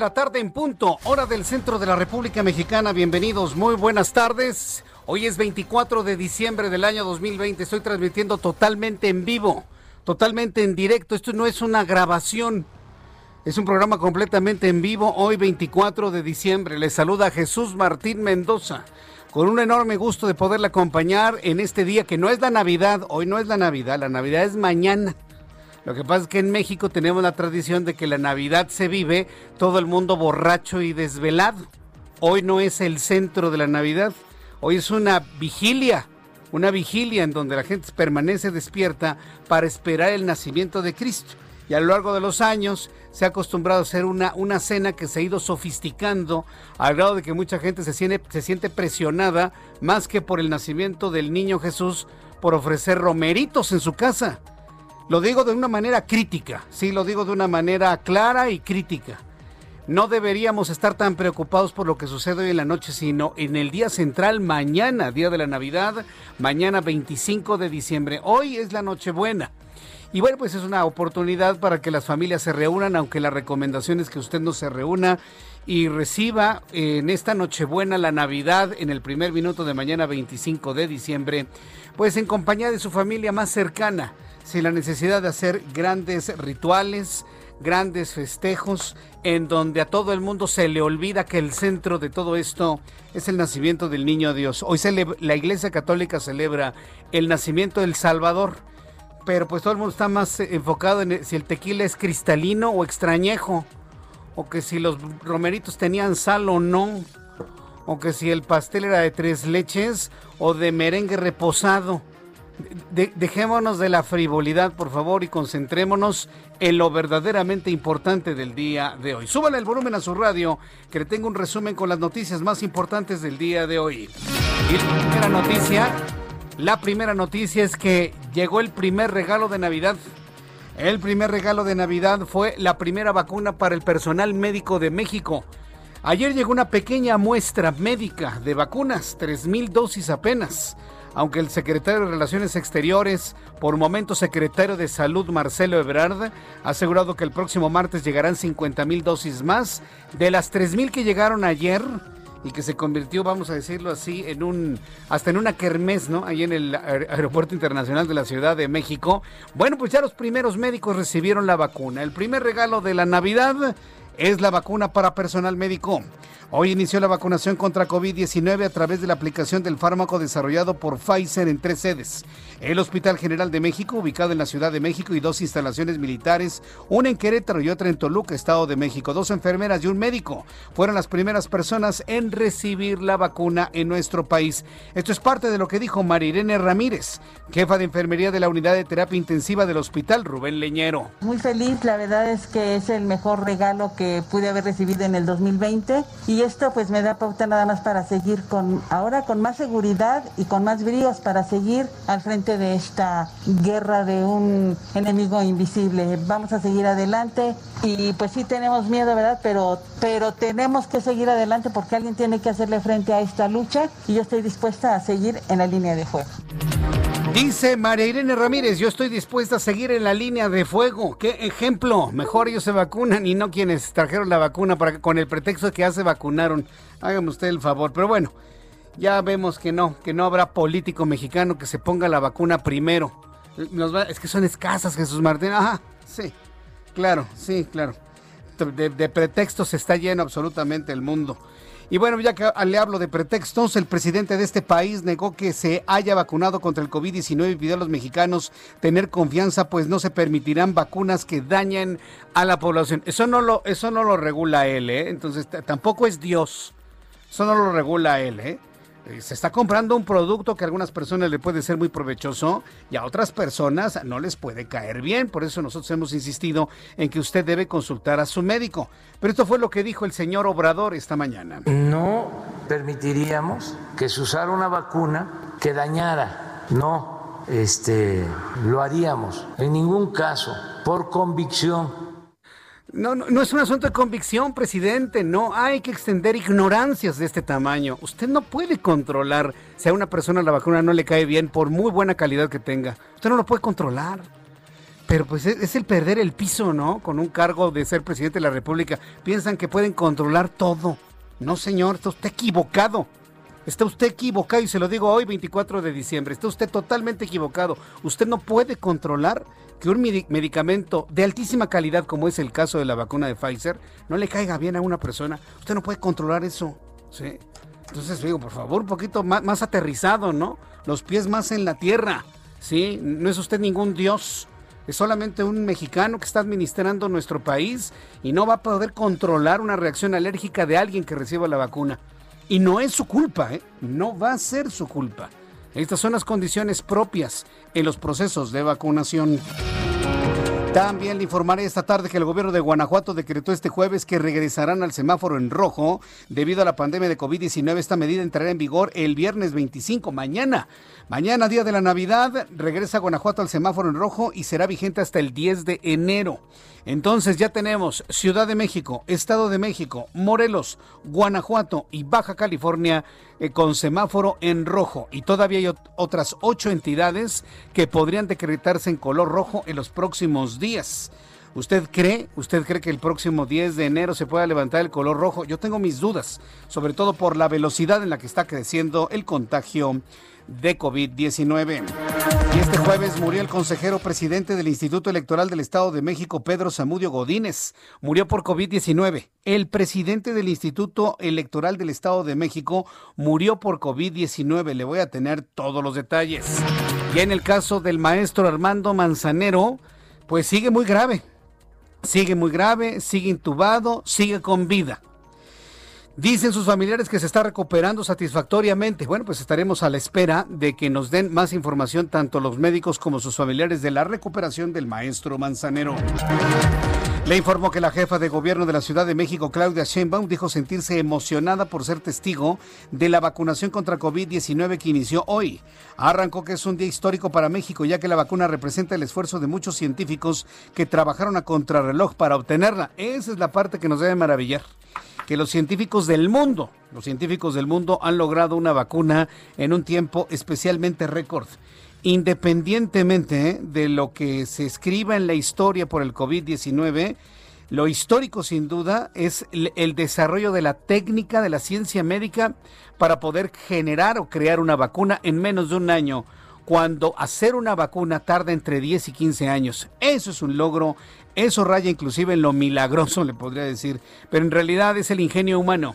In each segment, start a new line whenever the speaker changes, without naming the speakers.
La tarde en punto, hora del centro de la República Mexicana. Bienvenidos, muy buenas tardes. Hoy es 24 de diciembre del año 2020. Estoy transmitiendo totalmente en vivo, totalmente en directo. Esto no es una grabación. Es un programa completamente en vivo. Hoy 24 de diciembre. Les saluda Jesús Martín Mendoza. Con un enorme gusto de poderle acompañar en este día que no es la Navidad. Hoy no es la Navidad, la Navidad es mañana. Lo que pasa es que en México tenemos la tradición de que la Navidad se vive todo el mundo borracho y desvelado. Hoy no es el centro de la Navidad, hoy es una vigilia, una vigilia en donde la gente permanece despierta para esperar el nacimiento de Cristo. Y a lo largo de los años se ha acostumbrado a hacer una, una cena que se ha ido sofisticando al grado de que mucha gente se siente, se siente presionada más que por el nacimiento del niño Jesús por ofrecer romeritos en su casa. Lo digo de una manera crítica, sí, lo digo de una manera clara y crítica. No deberíamos estar tan preocupados por lo que sucede hoy en la noche, sino en el día central, mañana, día de la Navidad, mañana 25 de diciembre. Hoy es la Nochebuena. Y bueno, pues es una oportunidad para que las familias se reúnan, aunque la recomendación es que usted no se reúna y reciba en esta Nochebuena la Navidad en el primer minuto de mañana 25 de diciembre, pues en compañía de su familia más cercana sin la necesidad de hacer grandes rituales, grandes festejos, en donde a todo el mundo se le olvida que el centro de todo esto es el nacimiento del niño Dios. Hoy la Iglesia Católica celebra el nacimiento del Salvador, pero pues todo el mundo está más enfocado en si el tequila es cristalino o extrañejo, o que si los romeritos tenían sal o no, o que si el pastel era de tres leches o de merengue reposado dejémonos de la frivolidad, por favor, y concentrémonos en lo verdaderamente importante del día de hoy. Súbale el volumen a su radio, que le tengo un resumen con las noticias más importantes del día de hoy. Y la primera noticia, la primera noticia es que llegó el primer regalo de Navidad. El primer regalo de Navidad fue la primera vacuna para el personal médico de México. Ayer llegó una pequeña muestra médica de vacunas, 3.000 dosis apenas aunque el secretario de Relaciones Exteriores, por momento secretario de Salud Marcelo Ebrard, ha asegurado que el próximo martes llegarán 50 mil dosis más de las 3 mil que llegaron ayer y que se convirtió, vamos a decirlo así, en un hasta en una kermés, ¿no? Ahí en el Aeropuerto Internacional de la Ciudad de México. Bueno, pues ya los primeros médicos recibieron la vacuna. El primer regalo de la Navidad es la vacuna para personal médico. Hoy inició la vacunación contra COVID-19 a través de la aplicación del fármaco desarrollado por Pfizer en tres sedes. El Hospital General de México, ubicado en la Ciudad de México, y dos instalaciones militares, una en Querétaro y otra en Toluca, Estado de México. Dos enfermeras y un médico fueron las primeras personas en recibir la vacuna en nuestro país. Esto es parte de lo que dijo Marirene Ramírez, jefa de enfermería de la unidad de terapia intensiva del Hospital Rubén Leñero.
Muy feliz, la verdad es que es el mejor regalo que pude haber recibido en el 2020 y y esto pues me da pauta nada más para seguir con ahora con más seguridad y con más bríos para seguir al frente de esta guerra de un enemigo invisible. Vamos a seguir adelante y pues sí tenemos miedo, ¿verdad? Pero pero tenemos que seguir adelante porque alguien tiene que hacerle frente a esta lucha y yo estoy dispuesta a seguir en la línea de fuego.
Dice María Irene Ramírez, yo estoy dispuesta a seguir en la línea de fuego. ¿Qué ejemplo? Mejor ellos se vacunan y no quienes trajeron la vacuna para con el pretexto de que ya se vacunaron. Hágame usted el favor. Pero bueno, ya vemos que no, que no habrá político mexicano que se ponga la vacuna primero. es que son escasas, Jesús Martín. Ajá, sí, claro, sí, claro. De, de pretextos está lleno absolutamente el mundo. Y bueno, ya que le hablo de pretextos, el presidente de este país negó que se haya vacunado contra el COVID-19 y pidió a los mexicanos tener confianza, pues no se permitirán vacunas que dañen a la población. Eso no lo, eso no lo regula él, ¿eh? Entonces tampoco es Dios. Eso no lo regula él, ¿eh? Eh, se está comprando un producto que a algunas personas le puede ser muy provechoso y a otras personas no les puede caer bien. Por eso nosotros hemos insistido en que usted debe consultar a su médico. Pero esto fue lo que dijo el señor Obrador esta mañana.
No permitiríamos que se usara una vacuna que dañara. No, este, lo haríamos en ningún caso por convicción
no, no, es un asunto de convicción, presidente. No hay que extender ignorancias de este tamaño. Usted no puede controlar si a una persona la vacuna no le cae bien, por muy buena calidad que tenga. Usted no lo puede controlar. Pero pues es, el perder el piso, ¿no? Con un cargo de ser presidente de la República. Piensan que pueden controlar todo. No, señor, está usted equivocado. Está usted equivocado y se lo digo hoy 24 de diciembre. Está usted totalmente equivocado. Usted no puede controlar que un medicamento de altísima calidad, como es el caso de la vacuna de Pfizer, no le caiga bien a una persona. Usted no puede controlar eso. ¿sí? Entonces, digo, por favor, un poquito más, más aterrizado, ¿no? Los pies más en la tierra. ¿sí? No es usted ningún dios. Es solamente un mexicano que está administrando nuestro país y no va a poder controlar una reacción alérgica de alguien que reciba la vacuna. Y no es su culpa, ¿eh? No va a ser su culpa. Estas son las condiciones propias en los procesos de vacunación. También le informaré esta tarde que el gobierno de Guanajuato decretó este jueves que regresarán al semáforo en rojo debido a la pandemia de COVID-19. Esta medida entrará en vigor el viernes 25, mañana. Mañana, día de la Navidad, regresa Guanajuato al semáforo en rojo y será vigente hasta el 10 de enero. Entonces ya tenemos Ciudad de México, Estado de México, Morelos, Guanajuato y Baja California eh, con semáforo en rojo. Y todavía hay otras ocho entidades que podrían decretarse en color rojo en los próximos días. ¿Usted cree, usted cree que el próximo 10 de enero se pueda levantar el color rojo? Yo tengo mis dudas, sobre todo por la velocidad en la que está creciendo el contagio de COVID-19. Y este jueves murió el consejero presidente del Instituto Electoral del Estado de México, Pedro Zamudio Godínez. Murió por COVID-19. El presidente del Instituto Electoral del Estado de México murió por COVID-19. Le voy a tener todos los detalles. Y en el caso del maestro Armando Manzanero, pues sigue muy grave. Sigue muy grave, sigue intubado, sigue con vida. Dicen sus familiares que se está recuperando satisfactoriamente. Bueno, pues estaremos a la espera de que nos den más información tanto los médicos como sus familiares de la recuperación del maestro Manzanero. Le informó que la jefa de gobierno de la Ciudad de México, Claudia Sheinbaum, dijo sentirse emocionada por ser testigo de la vacunación contra COVID-19 que inició hoy. Arrancó que es un día histórico para México, ya que la vacuna representa el esfuerzo de muchos científicos que trabajaron a contrarreloj para obtenerla. Esa es la parte que nos debe maravillar que los científicos del mundo, los científicos del mundo han logrado una vacuna en un tiempo especialmente récord. Independientemente de lo que se escriba en la historia por el COVID-19, lo histórico sin duda es el desarrollo de la técnica de la ciencia médica para poder generar o crear una vacuna en menos de un año cuando hacer una vacuna tarda entre 10 y 15 años. Eso es un logro eso raya inclusive en lo milagroso, le podría decir, pero en realidad es el ingenio humano.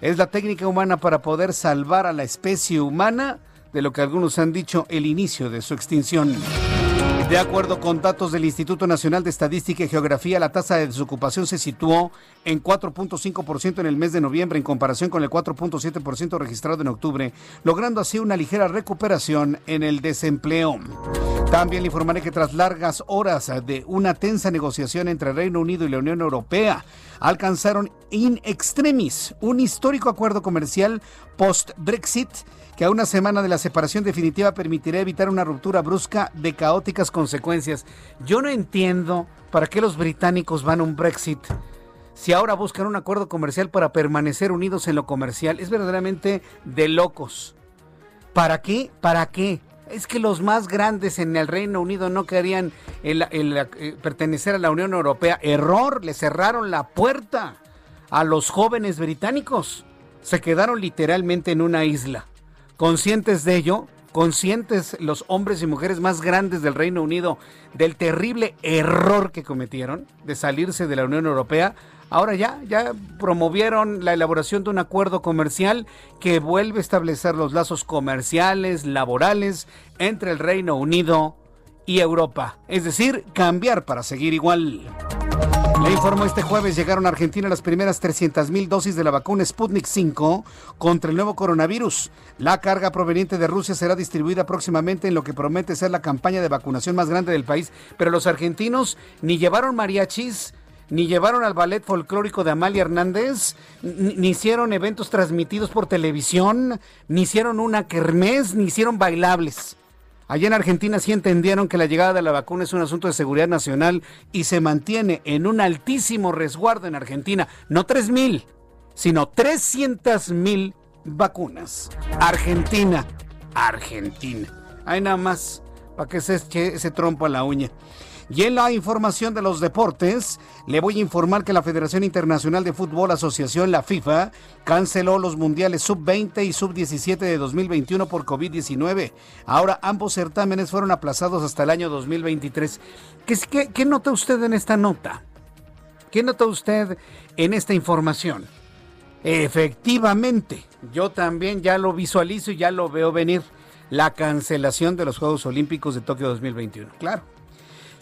Es la técnica humana para poder salvar a la especie humana de lo que algunos han dicho el inicio de su extinción. De acuerdo con datos del Instituto Nacional de Estadística y Geografía, la tasa de desocupación se situó en 4.5% en el mes de noviembre en comparación con el 4.7% registrado en octubre, logrando así una ligera recuperación en el desempleo. También le informaré que tras largas horas de una tensa negociación entre Reino Unido y la Unión Europea, alcanzaron in extremis un histórico acuerdo comercial post-Brexit que a una semana de la separación definitiva permitirá evitar una ruptura brusca de caóticas consecuencias. Yo no entiendo para qué los británicos van a un Brexit si ahora buscan un acuerdo comercial para permanecer unidos en lo comercial. Es verdaderamente de locos. ¿Para qué? ¿Para qué? Es que los más grandes en el Reino Unido no querían eh, pertenecer a la Unión Europea. Error, le cerraron la puerta a los jóvenes británicos. Se quedaron literalmente en una isla conscientes de ello, conscientes los hombres y mujeres más grandes del Reino Unido del terrible error que cometieron de salirse de la Unión Europea, ahora ya, ya promovieron la elaboración de un acuerdo comercial que vuelve a establecer los lazos comerciales, laborales entre el Reino Unido y Europa. Es decir, cambiar para seguir igual. Le informó este jueves llegaron a Argentina las primeras 300 mil dosis de la vacuna Sputnik 5 contra el nuevo coronavirus. La carga proveniente de Rusia será distribuida próximamente en lo que promete ser la campaña de vacunación más grande del país. Pero los argentinos ni llevaron mariachis, ni llevaron al ballet folclórico de Amalia Hernández, ni, hicieron eventos transmitidos por televisión, ni hicieron una kermés, ni hicieron bailables. Allá en Argentina sí entendieron que la llegada de la vacuna es un asunto de seguridad nacional y se mantiene en un altísimo resguardo en Argentina. No 3 mil, sino 300 mil vacunas. Argentina, Argentina. Hay nada más para que se eche ese trompo a la uña. Y en la información de los deportes, le voy a informar que la Federación Internacional de Fútbol Asociación, la FIFA, canceló los mundiales sub-20 y sub-17 de 2021 por COVID-19. Ahora ambos certámenes fueron aplazados hasta el año 2023. ¿Qué, qué nota usted en esta nota? ¿Qué nota usted en esta información? Efectivamente, yo también ya lo visualizo y ya lo veo venir. La cancelación de los Juegos Olímpicos de Tokio 2021. Claro,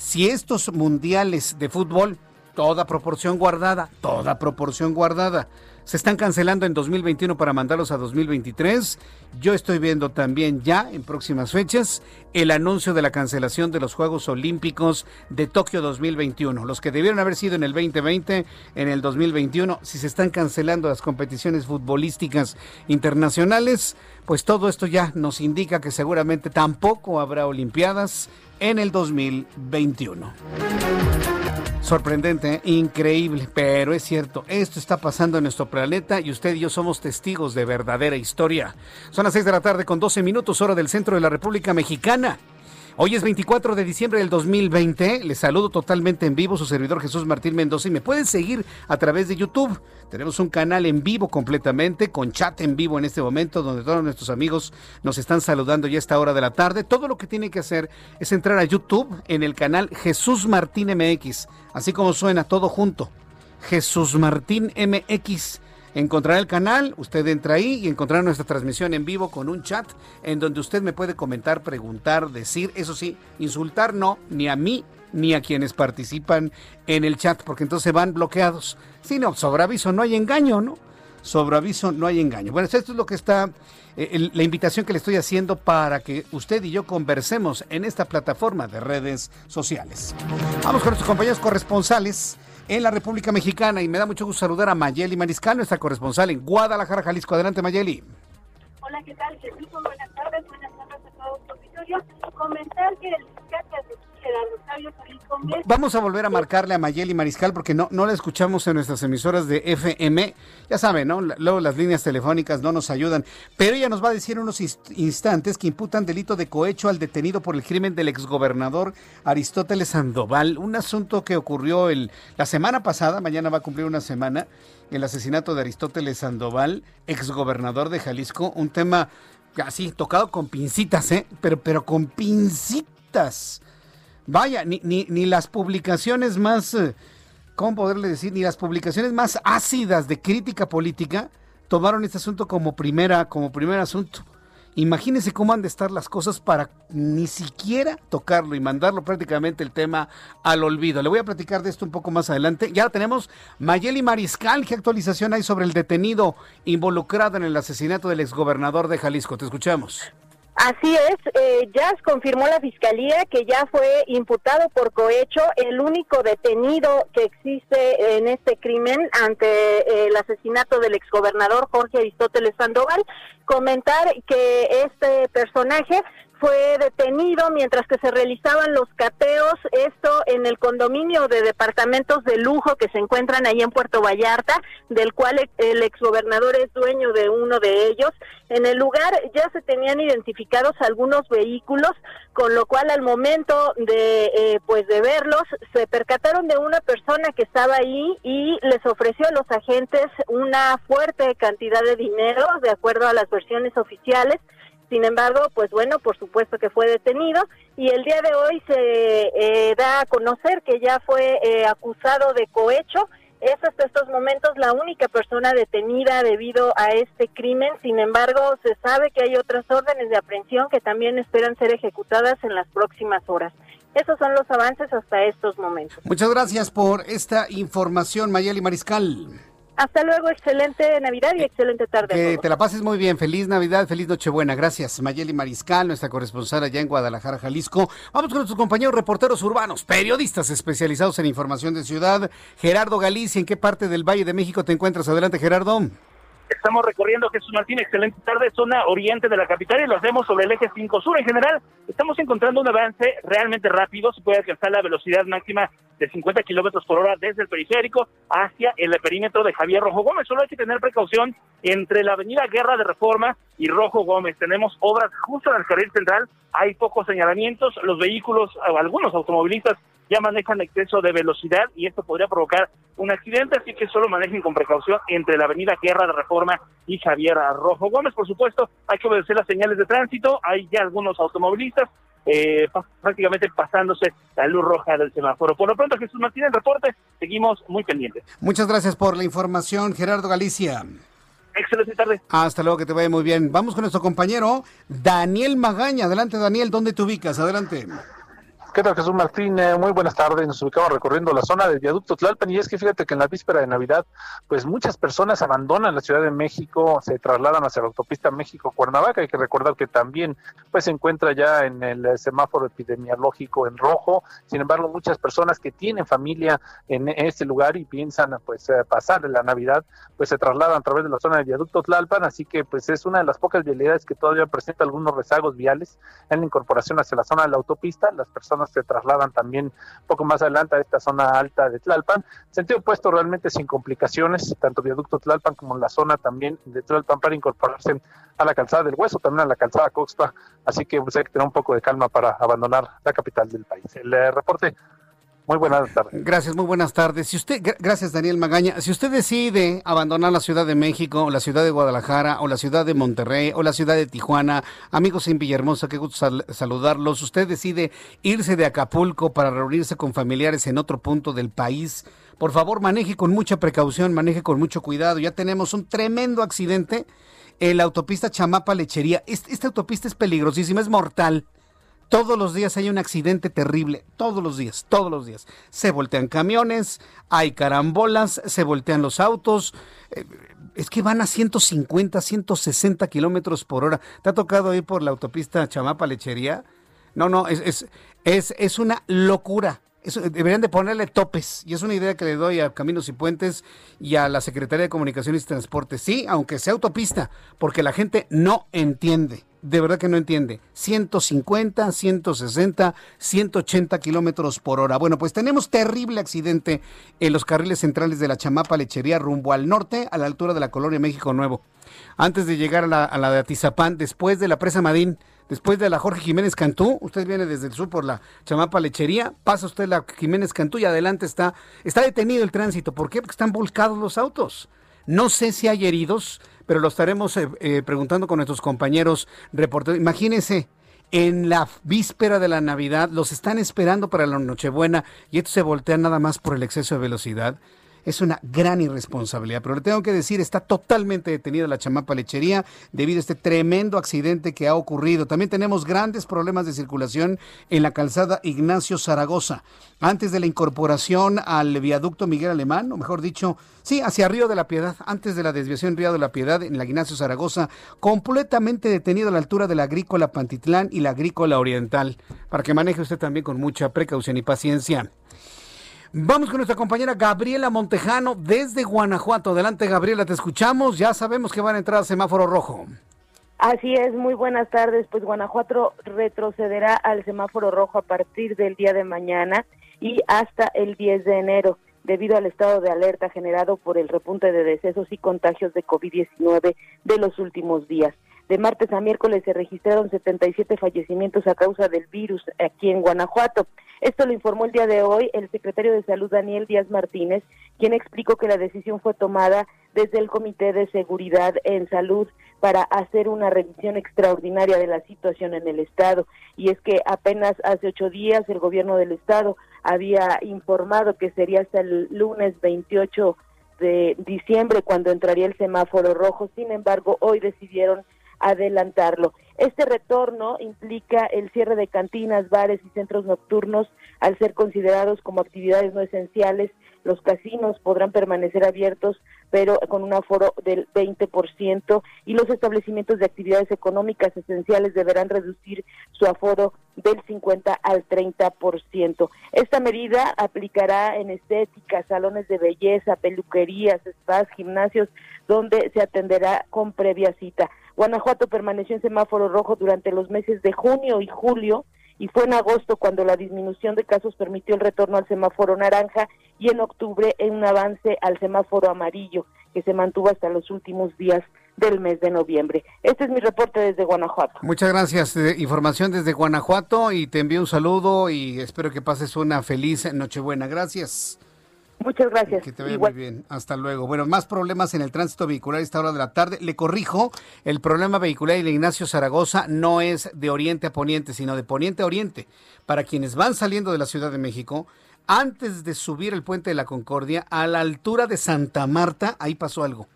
si estos mundiales de fútbol, toda proporción guardada, toda proporción guardada, se están cancelando en 2021 para mandarlos a 2023. Yo estoy viendo también ya en próximas fechas el anuncio de la cancelación de los Juegos Olímpicos de Tokio 2021. Los que debieron haber sido en el 2020, en el 2021, si se están cancelando las competiciones futbolísticas internacionales, pues todo esto ya nos indica que seguramente tampoco habrá Olimpiadas en el 2021. Sorprendente, increíble, pero es cierto, esto está pasando en nuestro planeta y usted y yo somos testigos de verdadera historia. Son las 6 de la tarde con 12 minutos hora del centro de la República Mexicana. Hoy es 24 de diciembre del 2020. Les saludo totalmente en vivo, su servidor Jesús Martín Mendoza. Y me pueden seguir a través de YouTube. Tenemos un canal en vivo completamente, con chat en vivo en este momento, donde todos nuestros amigos nos están saludando ya a esta hora de la tarde. Todo lo que tienen que hacer es entrar a YouTube en el canal Jesús Martín MX. Así como suena, todo junto. Jesús Martín MX encontrará el canal, usted entra ahí y encontrará nuestra transmisión en vivo con un chat en donde usted me puede comentar, preguntar, decir, eso sí, insultar no, ni a mí ni a quienes participan en el chat, porque entonces van bloqueados. Si no, sobre aviso no hay engaño, ¿no? Sobre aviso no hay engaño. Bueno, esto es lo que está, eh, la invitación que le estoy haciendo para que usted y yo conversemos en esta plataforma de redes sociales. Vamos con nuestros compañeros corresponsales en la República Mexicana y me da mucho gusto saludar a Mayeli Mariscal, nuestra corresponsal en Guadalajara, Jalisco. Adelante, Mayeli.
Hola, ¿qué tal? Buenas tardes, buenas tardes a todos los. Comentar que el
Vamos a volver a marcarle a Mayeli Mariscal porque no, no la escuchamos en nuestras emisoras de FM. Ya saben, ¿no? Luego las líneas telefónicas no nos ayudan. Pero ella nos va a decir en unos instantes que imputan delito de cohecho al detenido por el crimen del exgobernador Aristóteles Sandoval. Un asunto que ocurrió el, la semana pasada, mañana va a cumplir una semana, el asesinato de Aristóteles Sandoval, exgobernador de Jalisco. Un tema así tocado con pincitas, ¿eh? Pero, pero con pincitas Vaya, ni, ni, ni las publicaciones más, eh, ¿cómo poderle decir? Ni las publicaciones más ácidas de crítica política tomaron este asunto como primera, como primer asunto. Imagínense cómo han de estar las cosas para ni siquiera tocarlo y mandarlo prácticamente el tema al olvido. Le voy a platicar de esto un poco más adelante. Ya tenemos Mayeli Mariscal. ¿Qué actualización hay sobre el detenido involucrado en el asesinato del exgobernador de Jalisco? Te escuchamos.
Así es, eh, confirmó la fiscalía que ya fue imputado por cohecho el único detenido que existe en este crimen ante eh, el asesinato del exgobernador Jorge Aristóteles Sandoval. Comentar que este personaje fue detenido mientras que se realizaban los cateos, esto en el condominio de departamentos de lujo que se encuentran ahí en Puerto Vallarta, del cual el exgobernador es dueño de uno de ellos. En el lugar ya se tenían identificados algunos vehículos, con lo cual al momento de eh, pues de verlos se percataron de una persona que estaba ahí y les ofreció a los agentes una fuerte cantidad de dinero, de acuerdo a las versiones oficiales sin embargo, pues bueno, por supuesto que fue detenido y el día de hoy se eh, da a conocer que ya fue eh, acusado de cohecho. Es hasta estos momentos la única persona detenida debido a este crimen. Sin embargo, se sabe que hay otras órdenes de aprehensión que también esperan ser ejecutadas en las próximas horas. Esos son los avances hasta estos momentos.
Muchas gracias por esta información, Mayeli Mariscal.
Hasta luego, excelente Navidad y excelente tarde.
Que te la pases muy bien. Feliz Navidad, feliz Nochebuena. Gracias, Mayeli Mariscal, nuestra corresponsal allá en Guadalajara, Jalisco. Vamos con nuestros compañeros reporteros urbanos, periodistas especializados en información de ciudad. Gerardo Galicia, ¿en qué parte del Valle de México te encuentras? Adelante, Gerardo.
Estamos recorriendo Jesús Martín, excelente tarde, zona oriente de la capital y lo hacemos sobre el eje 5 sur. En general, estamos encontrando un avance realmente rápido. Se puede alcanzar la velocidad máxima de 50 kilómetros por hora desde el periférico hacia el perímetro de Javier Rojo Gómez. Solo hay que tener precaución entre la avenida Guerra de Reforma y Rojo Gómez. Tenemos obras justo en el carril central, hay pocos señalamientos, los vehículos, algunos automovilistas ya manejan exceso de velocidad y esto podría provocar un accidente, así que solo manejen con precaución entre la avenida Guerra de Reforma y Javier Rojo Gómez. Por supuesto, hay que obedecer las señales de tránsito, hay ya algunos automovilistas eh, prácticamente pasándose la luz roja del semáforo. Por lo pronto, Jesús Martínez, reporte, seguimos muy pendientes.
Muchas gracias por la información, Gerardo Galicia.
Excelente tarde.
Hasta luego, que te vaya muy bien. Vamos con nuestro compañero Daniel Magaña. Adelante, Daniel, ¿dónde te ubicas? Adelante.
¿Qué tal Jesús Martín? Eh, muy buenas tardes. Nos ubicamos recorriendo la zona del viaducto Tlalpan y es que fíjate que en la víspera de Navidad, pues muchas personas abandonan la Ciudad de México, se trasladan hacia la autopista México-Cuernavaca. Hay que recordar que también pues se encuentra ya en el semáforo epidemiológico en rojo. Sin embargo, muchas personas que tienen familia en este lugar y piensan pues eh, pasar la Navidad, pues se trasladan a través de la zona del viaducto Tlalpan. Así que pues es una de las pocas vialidades que todavía presenta algunos rezagos viales en la incorporación hacia la zona de la autopista. Las personas se trasladan también un poco más adelante a esta zona alta de Tlalpan. Sentido opuesto realmente sin complicaciones, tanto viaducto Tlalpan como la zona también de Tlalpan para incorporarse a la calzada del Hueso, también a la calzada Coxpa. Así que pues, hay que tener un poco de calma para abandonar la capital del país. El eh, reporte muy buenas tardes.
Gracias, muy buenas tardes. Si usted, gracias Daniel Magaña. Si usted decide abandonar la Ciudad de México, o la ciudad de Guadalajara, o la ciudad de Monterrey, o la ciudad de Tijuana, amigos en Villahermosa, qué gusto saludarlos. Usted decide irse de Acapulco para reunirse con familiares en otro punto del país. Por favor, maneje con mucha precaución, maneje con mucho cuidado. Ya tenemos un tremendo accidente en la autopista Chamapa Lechería. esta autopista es peligrosísima, es mortal. Todos los días hay un accidente terrible, todos los días, todos los días. Se voltean camiones, hay carambolas, se voltean los autos. Eh, es que van a 150, 160 kilómetros por hora. ¿Te ha tocado ir por la autopista Chamapa Lechería? No, no, es, es, es, es una locura. deberían de ponerle topes. Y es una idea que le doy a Caminos y Puentes y a la Secretaría de Comunicaciones y Transporte. Sí, aunque sea autopista, porque la gente no entiende de verdad que no entiende. 150, 160, 180 kilómetros por hora. Bueno, pues tenemos terrible accidente en los carriles centrales de la Chamapa Lechería rumbo al norte, a la altura de la colonia México Nuevo. Antes de llegar a la, de Atizapán, después de la presa Madín, después de la Jorge Jiménez Cantú, usted viene desde el sur por la Chamapa Lechería, pasa usted la Jiménez Cantú y adelante está, está detenido el tránsito. ¿Por qué? Porque están volcados los autos. No sé si hay heridos, pero lo estaremos eh, eh, preguntando con nuestros compañeros reporteros. Imagínense, en la víspera de la Navidad, los están esperando para la Nochebuena y estos se voltean nada más por el exceso de velocidad es una gran irresponsabilidad. Pero le tengo que decir, está totalmente detenida la chamapa lechería debido a este tremendo accidente que ha ocurrido. También tenemos grandes problemas de circulación en la calzada Ignacio Zaragoza. Antes de la incorporación al viaducto Miguel Alemán, o mejor dicho, sí, hacia Río de la Piedad, antes de la desviación Río de la Piedad en la Ignacio Zaragoza, completamente detenido a la altura de la agrícola Pantitlán y la agrícola oriental, para que maneje usted también con mucha precaución y paciencia. Vamos con nuestra compañera Gabriela Montejano desde Guanajuato. Adelante, Gabriela, te escuchamos. Ya sabemos que van a entrar a semáforo rojo.
Así es, muy buenas tardes. Pues Guanajuato retrocederá al semáforo rojo a partir del día de mañana y hasta el 10 de enero, debido al estado de alerta generado por el repunte de decesos y contagios de COVID-19 de los últimos días. De martes a miércoles se registraron 77 fallecimientos a causa del virus aquí en Guanajuato. Esto lo informó el día de hoy el secretario de Salud Daniel Díaz Martínez, quien explicó que la decisión fue tomada desde el Comité de Seguridad en Salud para hacer una revisión extraordinaria de la situación en el Estado. Y es que apenas hace ocho días el gobierno del Estado había informado que sería hasta el lunes 28 de diciembre cuando entraría el semáforo rojo. Sin embargo, hoy decidieron adelantarlo. Este retorno implica el cierre de cantinas, bares y centros nocturnos al ser considerados como actividades no esenciales. Los casinos podrán permanecer abiertos, pero con un aforo del 20% y los establecimientos de actividades económicas esenciales deberán reducir su aforo del 50 al 30%. Esta medida aplicará en estética, salones de belleza, peluquerías, spas, gimnasios, donde se atenderá con previa cita. Guanajuato permaneció en semáforo rojo durante los meses de junio y julio y fue en agosto cuando la disminución de casos permitió el retorno al semáforo naranja y en octubre en un avance al semáforo amarillo que se mantuvo hasta los últimos días del mes de noviembre. Este es mi reporte desde Guanajuato.
Muchas gracias. Eh, información desde Guanajuato y te envío un saludo y espero que pases una feliz Nochebuena. Gracias.
Muchas gracias.
Que te vaya muy bien. Hasta luego. Bueno, más problemas en el tránsito vehicular a esta hora de la tarde. Le corrijo, el problema vehicular de Ignacio Zaragoza no es de oriente a poniente, sino de poniente a oriente. Para quienes van saliendo de la Ciudad de México, antes de subir el puente de la Concordia, a la altura de Santa Marta, ahí pasó algo.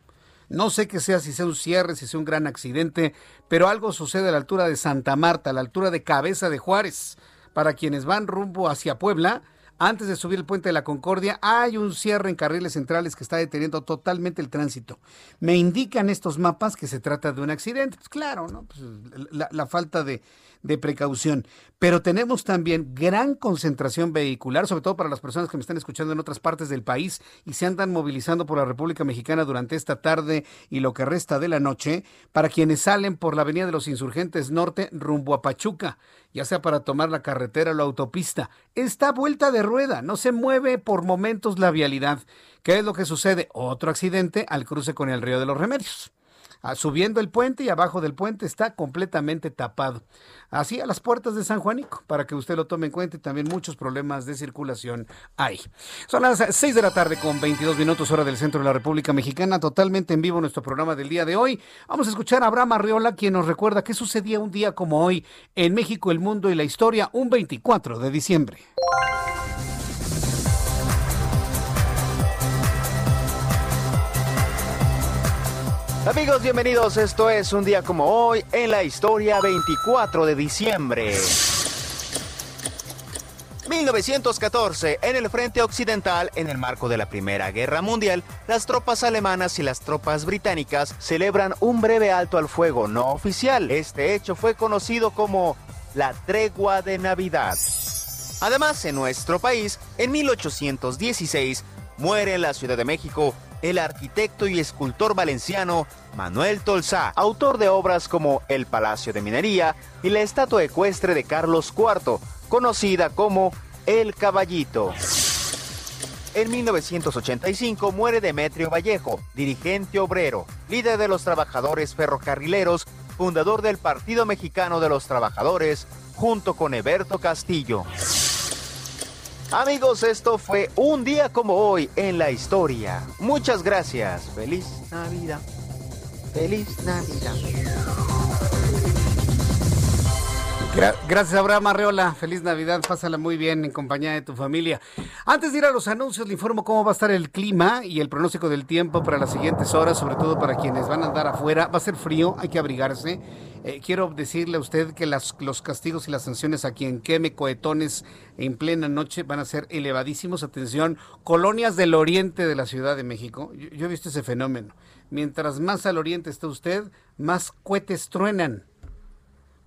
No sé qué sea, si sea un cierre, si sea un gran accidente, pero algo sucede a la altura de Santa Marta, a la altura de Cabeza de Juárez. Para quienes van rumbo hacia Puebla, antes de subir el puente de la Concordia, hay un cierre en carriles centrales que está deteniendo totalmente el tránsito. Me indican estos mapas que se trata de un accidente. Pues claro, ¿no? Pues la, falta de, de precaución. Pero tenemos también gran concentración vehicular, sobre todo para las personas que me están escuchando en otras partes del país y se andan movilizando por la República Mexicana durante esta tarde y lo que resta de la noche, para quienes salen por la Avenida de los Insurgentes Norte rumbo a Pachuca, ya sea para tomar la carretera o la autopista. Está vuelta de rueda, no se mueve por momentos la vialidad. ¿Qué es lo que sucede? Otro accidente al cruce con el Río de los Remedios. Subiendo el puente y abajo del puente está completamente tapado. Así a las puertas de San Juanico, para que usted lo tome en cuenta y también muchos problemas de circulación hay. Son las 6 de la tarde con 22 minutos hora del centro de la República Mexicana, totalmente en vivo nuestro programa del día de hoy. Vamos a escuchar a Abraham Arriola, quien nos recuerda qué sucedía un día como hoy en México, el mundo y la historia, un 24 de diciembre.
Amigos, bienvenidos. Esto es un día como hoy en la historia 24 de diciembre. 1914, en el frente occidental, en el marco de la Primera Guerra Mundial, las tropas alemanas y las tropas británicas celebran un breve alto al fuego no oficial. Este hecho fue conocido como la Tregua de Navidad. Además, en nuestro país, en 1816, muere en la Ciudad de México el arquitecto y escultor valenciano Manuel Tolsá, autor de obras como El Palacio de Minería y la estatua ecuestre de Carlos IV, conocida como El Caballito. En 1985 muere Demetrio Vallejo, dirigente obrero, líder de los trabajadores ferrocarrileros, fundador del Partido Mexicano de los Trabajadores, junto con Eberto Castillo. Amigos, esto fue un día como hoy en la historia. Muchas gracias. Feliz Navidad. Feliz Navidad.
Gracias, Abraham Arreola. Feliz Navidad. Pásala muy bien en compañía de tu familia. Antes de ir a los anuncios, le informo cómo va a estar el clima y el pronóstico del tiempo para las siguientes horas, sobre todo para quienes van a andar afuera. Va a ser frío, hay que abrigarse. Eh, quiero decirle a usted que las, los castigos y las sanciones a quien queme cohetones en plena noche van a ser elevadísimos. Atención, colonias del oriente de la Ciudad de México. Yo, he visto ese fenómeno. Mientras más al oriente esté usted, más cohetes truenan.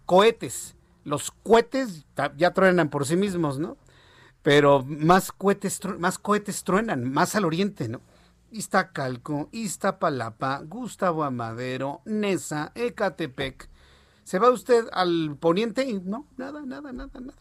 Cohetes. Los cohetes ya truenan por sí mismos, ¿no? Pero más cohetes, más cohetes truenan, más al oriente, ¿no? Iztacalco, Iztapalapa, Gustavo Amadero, Nesa, Ecatepec. ¿Se va usted al poniente? y No, nada, nada, nada, nada.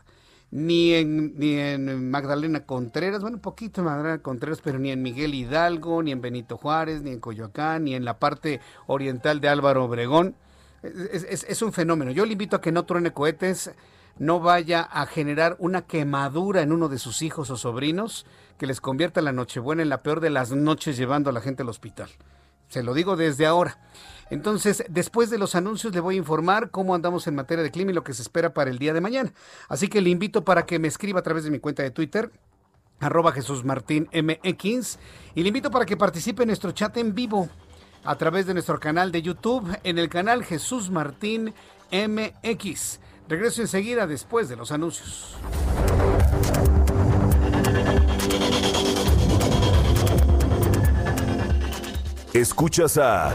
Ni en, ni en Magdalena Contreras, bueno, poquito en Magdalena Contreras, pero ni en Miguel Hidalgo, ni en Benito Juárez, ni en Coyoacán, ni en la parte oriental de Álvaro Obregón. Es, es- es un fenómeno. Yo le invito a que no truene cohetes, no vaya a generar una quemadura en uno de sus hijos o sobrinos que les convierta la Nochebuena en la peor de las noches llevando a la gente al hospital. Se lo digo desde ahora. Entonces, después de los anuncios le voy a informar cómo andamos en materia de clima y lo que se espera para el día de mañana. Así que le invito para que me escriba a través de mi cuenta de Twitter, arroba Jesús Martín MX, y le invito para que participe en nuestro chat en vivo a través de nuestro canal de YouTube, en el canal Jesús Martín MX. Regreso enseguida después de los anuncios.
Escuchas a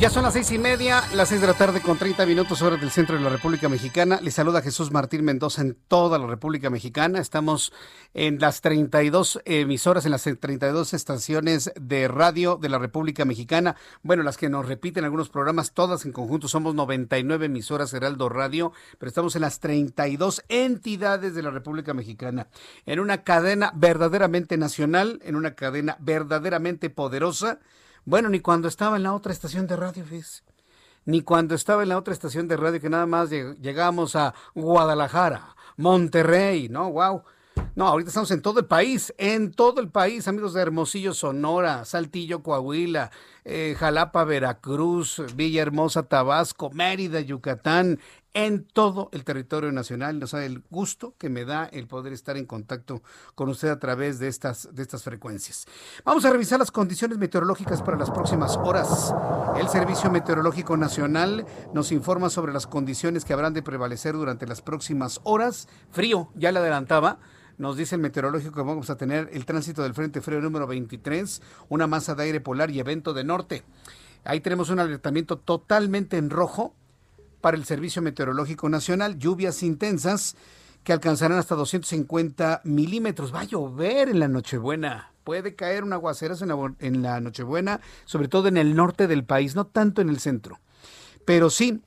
Ya son las seis y media, las seis de la tarde con 30 minutos hora del centro de la República Mexicana. Les saluda Jesús Martín Mendoza en toda la República Mexicana. Estamos en las 32 emisoras, en las 32 estaciones de radio de la República Mexicana. Bueno, las que nos repiten algunos programas, todas en conjunto, somos 99 emisoras Heraldo Radio, pero estamos en las 32 entidades de la República Mexicana. En una cadena verdaderamente nacional, en una cadena verdaderamente poderosa. Bueno, ni cuando estaba en la otra estación de radio, fíjese. Ni cuando estaba en la otra estación de radio que nada más lleg- llegamos a Guadalajara, Monterrey, ¿no? Wow. No, ahorita estamos en todo el país, en todo el país, amigos de Hermosillo, Sonora, Saltillo, Coahuila, eh, Jalapa, Veracruz, Villahermosa, Tabasco, Mérida, Yucatán, en todo el territorio nacional. No sabe el gusto que me da el poder estar en contacto con usted a través de estas, de estas frecuencias. Vamos a revisar las condiciones meteorológicas para las próximas horas. El Servicio Meteorológico Nacional nos informa sobre las condiciones que habrán de prevalecer durante las próximas horas. Frío, ya le adelantaba. Nos dice el meteorológico que vamos a tener el tránsito del Frente Frío número 23, una masa de aire polar y evento de norte. Ahí tenemos un alertamiento totalmente en rojo para el Servicio Meteorológico Nacional, lluvias intensas que alcanzarán hasta 250 milímetros. Va a llover en la Nochebuena. Puede caer un aguacerazo en la, Nochebuena, sobre todo en el norte del país, no tanto en el centro. Pero sí,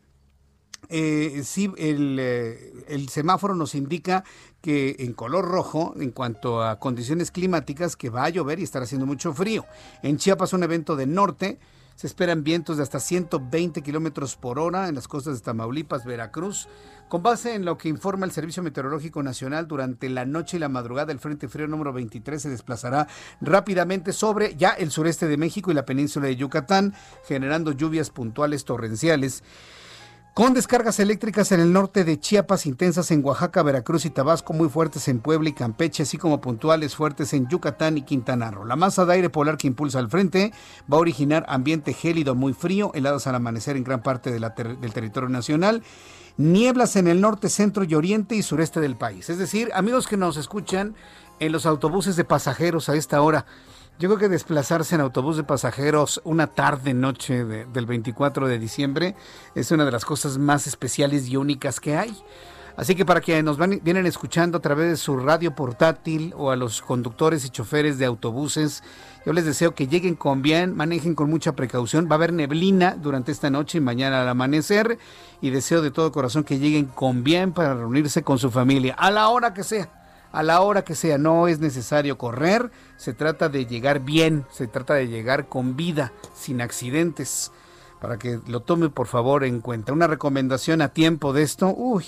eh, sí, el, eh, el semáforo nos indica que en color rojo, en cuanto a condiciones climáticas, que va a llover y estará haciendo mucho frío. En Chiapas, un evento de norte, se esperan vientos de hasta 120 kilómetros por hora en las costas de Tamaulipas, Veracruz. Con base en lo que informa el Servicio Meteorológico Nacional, durante la noche y la madrugada, el Frente Frío número 23 se desplazará rápidamente sobre ya el sureste de México y la península de Yucatán, generando lluvias puntuales torrenciales. Con descargas eléctricas en el norte de Chiapas, intensas en Oaxaca, Veracruz y Tabasco, muy fuertes en Puebla y Campeche, así como puntuales fuertes en Yucatán y Quintana Roo. La masa de aire polar que impulsa al frente va a originar ambiente gélido muy frío, heladas al amanecer en gran parte del territorio nacional, nieblas en el norte, centro y oriente y sureste del país. Es decir, amigos que nos escuchan en los autobuses de pasajeros a esta hora, yo creo que desplazarse en autobús de pasajeros una tarde, noche de- del 24 de diciembre es una de las cosas más especiales y únicas que hay. Así que para quienes nos van, vienen escuchando a través de su radio portátil o a los conductores y choferes de autobuses, yo les deseo que lleguen con bien, manejen con mucha precaución. Va a haber neblina durante esta noche y mañana al amanecer y deseo de todo corazón que lleguen con bien para reunirse con su familia a la hora que sea a la hora que sea. No es necesario correr, se trata de llegar bien, se trata de llegar con vida, sin accidentes. Para que lo tome por favor en cuenta. Una recomendación a tiempo de esto, uy,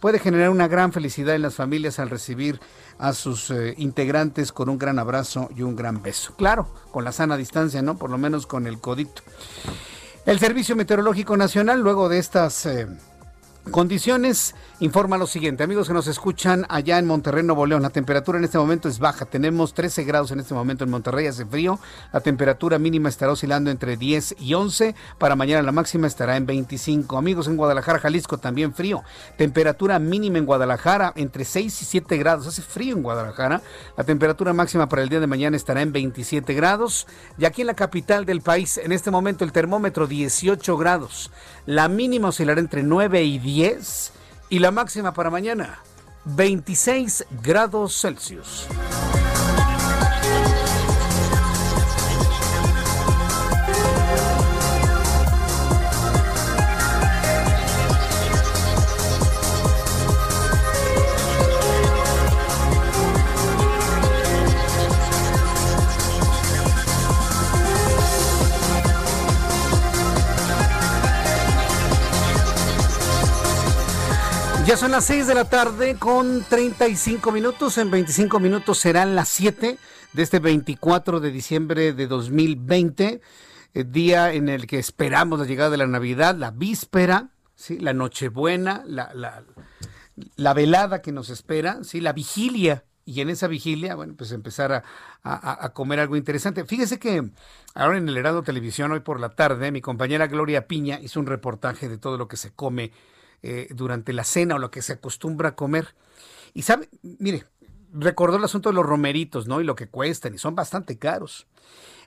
puede generar una gran felicidad en las familias al recibir a sus eh, integrantes con un gran abrazo y un gran beso. Claro, con la sana distancia, ¿no? Por lo menos con el codito. El Servicio Meteorológico Nacional, luego de estas... eh, Condiciones, informa lo siguiente, amigos que nos escuchan allá en Monterrey, Nuevo León, la temperatura en este momento es baja, tenemos 13 grados en este momento en Monterrey, hace frío, la temperatura mínima estará oscilando entre 10 y 11, para mañana la máxima estará en 25. Amigos en Guadalajara, Jalisco, también frío, temperatura mínima en Guadalajara entre 6 y 7 grados, hace frío en Guadalajara, la temperatura máxima para el día de mañana estará en 27 grados, y aquí en la capital del país, en este momento el termómetro 18 grados, la mínima oscilará entre 9 y 10 y la máxima para mañana 26 grados Celsius. Ya son las 6 de la tarde con 35 minutos. En 25 minutos serán las 7 de este 24 de diciembre de 2020, el eh, día en el que esperamos la llegada de la Navidad, la víspera, ¿sí? la Nochebuena, la, la, la velada que nos espera, ¿sí? la vigilia y en esa vigilia, bueno, pues empezar a, a, a, comer algo interesante. Fíjese que ahora en el Herado Televisión, hoy por la tarde, mi compañera Gloria Piña hizo un reportaje de todo lo que se come eh, durante la cena o lo que se acostumbra a comer. Y sabe, mire, recordó el asunto de los romeritos, ¿no? Y lo que cuestan, y son bastante caros.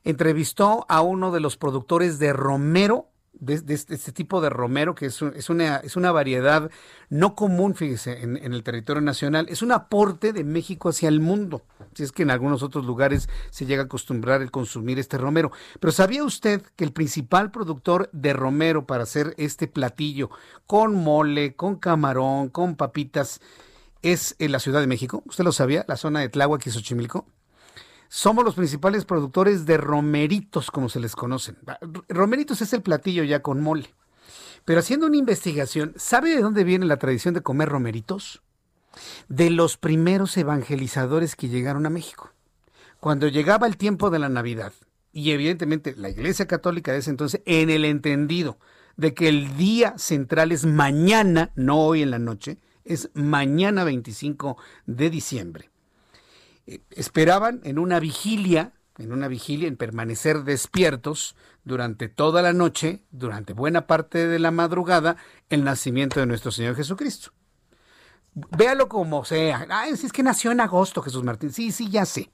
Entrevistó a uno de los productores de romero de, este tipo de romero, que es, es, una, es una variedad no común, fíjese, en, en, el territorio nacional. Es un aporte de México hacia el mundo. Si es que en algunos otros lugares se llega a acostumbrar el consumir este romero. Pero ¿sabía usted que el principal productor de romero para hacer este platillo con mole, con camarón, con papitas, es en la Ciudad de México? ¿Usted lo sabía? La zona de Tláhuac y Xochimilco. Somos los principales productores de romeritos, como se les conocen. Romeritos es el platillo ya con mole. Pero haciendo una investigación, ¿sabe de dónde viene la tradición de comer romeritos? De los primeros evangelizadores que llegaron a México. Cuando llegaba el tiempo de la Navidad, y evidentemente la Iglesia Católica de ese entonces, en el entendido de que el día central es mañana, no hoy en la noche, es mañana 25 de diciembre esperaban en una vigilia, en una vigilia, en permanecer despiertos durante toda la noche, durante buena parte de la madrugada, el nacimiento de nuestro Señor Jesucristo. Véalo como sea. Si es que nació en agosto Jesús Martín. Sí, sí, ya sé.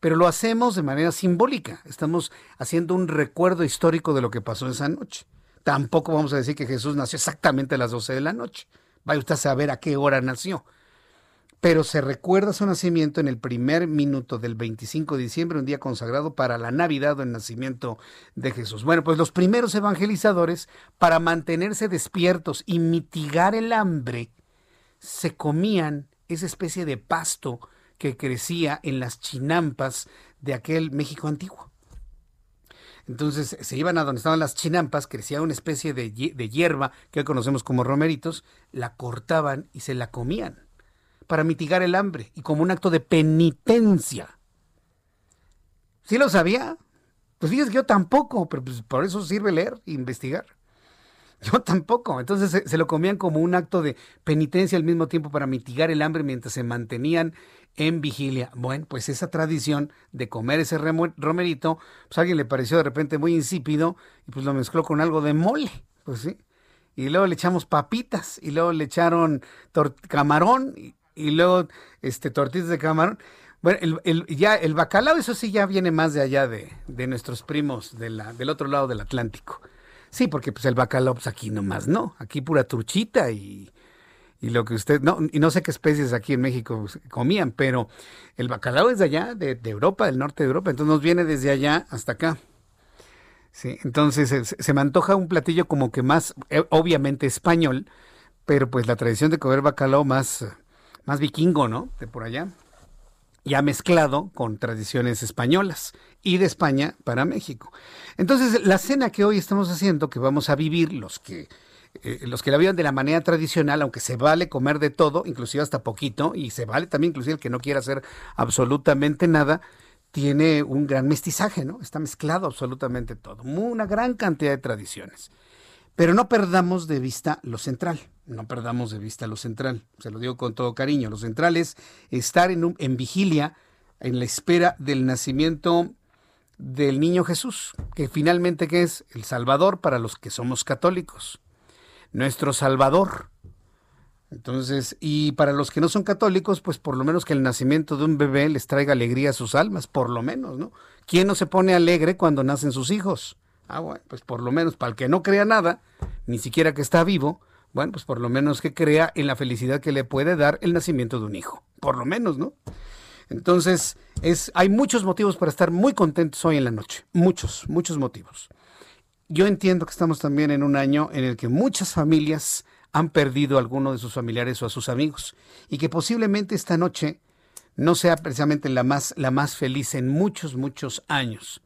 Pero lo hacemos de manera simbólica. Estamos haciendo un recuerdo histórico de lo que pasó esa noche. Tampoco vamos a decir que Jesús nació exactamente a las 12 de la noche. Vaya usted a saber a qué hora nació pero se recuerda su nacimiento en el primer minuto del 25 de diciembre, un día consagrado para la Navidad o el nacimiento de Jesús. Bueno, pues los primeros evangelizadores, para mantenerse despiertos y mitigar el hambre, se comían esa especie de pasto que crecía en las chinampas de aquel México antiguo. Entonces se iban a donde estaban las chinampas, crecía una especie de, hierba que hoy conocemos como romeritos, la cortaban y se la comían para mitigar el hambre y como un acto de penitencia. ¿Sí lo sabía? Pues fíjese que yo tampoco, pero pues por eso sirve leer e investigar. Yo tampoco. Entonces se, lo comían como un acto de penitencia al mismo tiempo para mitigar el hambre mientras se mantenían en vigilia. Bueno, pues esa tradición de comer ese romerito, pues a alguien le pareció de repente muy insípido y pues lo mezcló con algo de mole. Pues sí. Y luego le echamos papitas y luego le echaron camarón y luego este tortillas de camarón. Bueno, el, el, ya el bacalao, eso sí ya viene más de allá de, de nuestros primos de la, del otro lado del Atlántico. Sí, porque pues el bacalao, pues aquí nomás no, aquí pura truchita y, y lo que usted, no, y no sé qué especies aquí en México comían, pero el bacalao es de allá, de, de Europa, del norte de Europa, entonces nos viene desde allá hasta acá. Sí, entonces se, se me antoja un platillo como que más, eh, obviamente español, pero pues la tradición de comer bacalao más más vikingo, ¿no? De por allá. Ya mezclado con tradiciones españolas y de España para México. Entonces, la cena que hoy estamos haciendo, que vamos a vivir los que eh, los que la vivan de la manera tradicional, aunque se vale comer de todo, inclusive hasta poquito, y se vale también inclusive el que no quiera hacer absolutamente nada, tiene un gran mestizaje, ¿no? Está mezclado absolutamente todo, una gran cantidad de tradiciones. Pero no perdamos de vista lo central, no perdamos de vista lo central. Se lo digo con todo cariño. Lo central es estar en, en vigilia, en la espera del nacimiento del niño Jesús, que finalmente ¿qué es? El Salvador para los que somos católicos. Nuestro Salvador. Entonces, y para los que no son católicos, pues por lo menos que el nacimiento de un bebé les traiga alegría a sus almas, por lo menos, ¿no? ¿Quién no se pone alegre cuando nacen sus hijos? Ah, bueno, pues por lo menos para el que no crea nada, ni siquiera que está vivo, bueno, pues por lo menos que crea en la felicidad que le puede dar el nacimiento de un hijo. Por lo menos, ¿no? Entonces, es, hay muchos motivos para estar muy contentos hoy en la noche. Muchos, muchos motivos. Yo entiendo que estamos también en un año en el que muchas familias han perdido a alguno de sus familiares o a sus amigos y que posiblemente esta noche no sea precisamente la más, la más feliz en muchos, muchos años.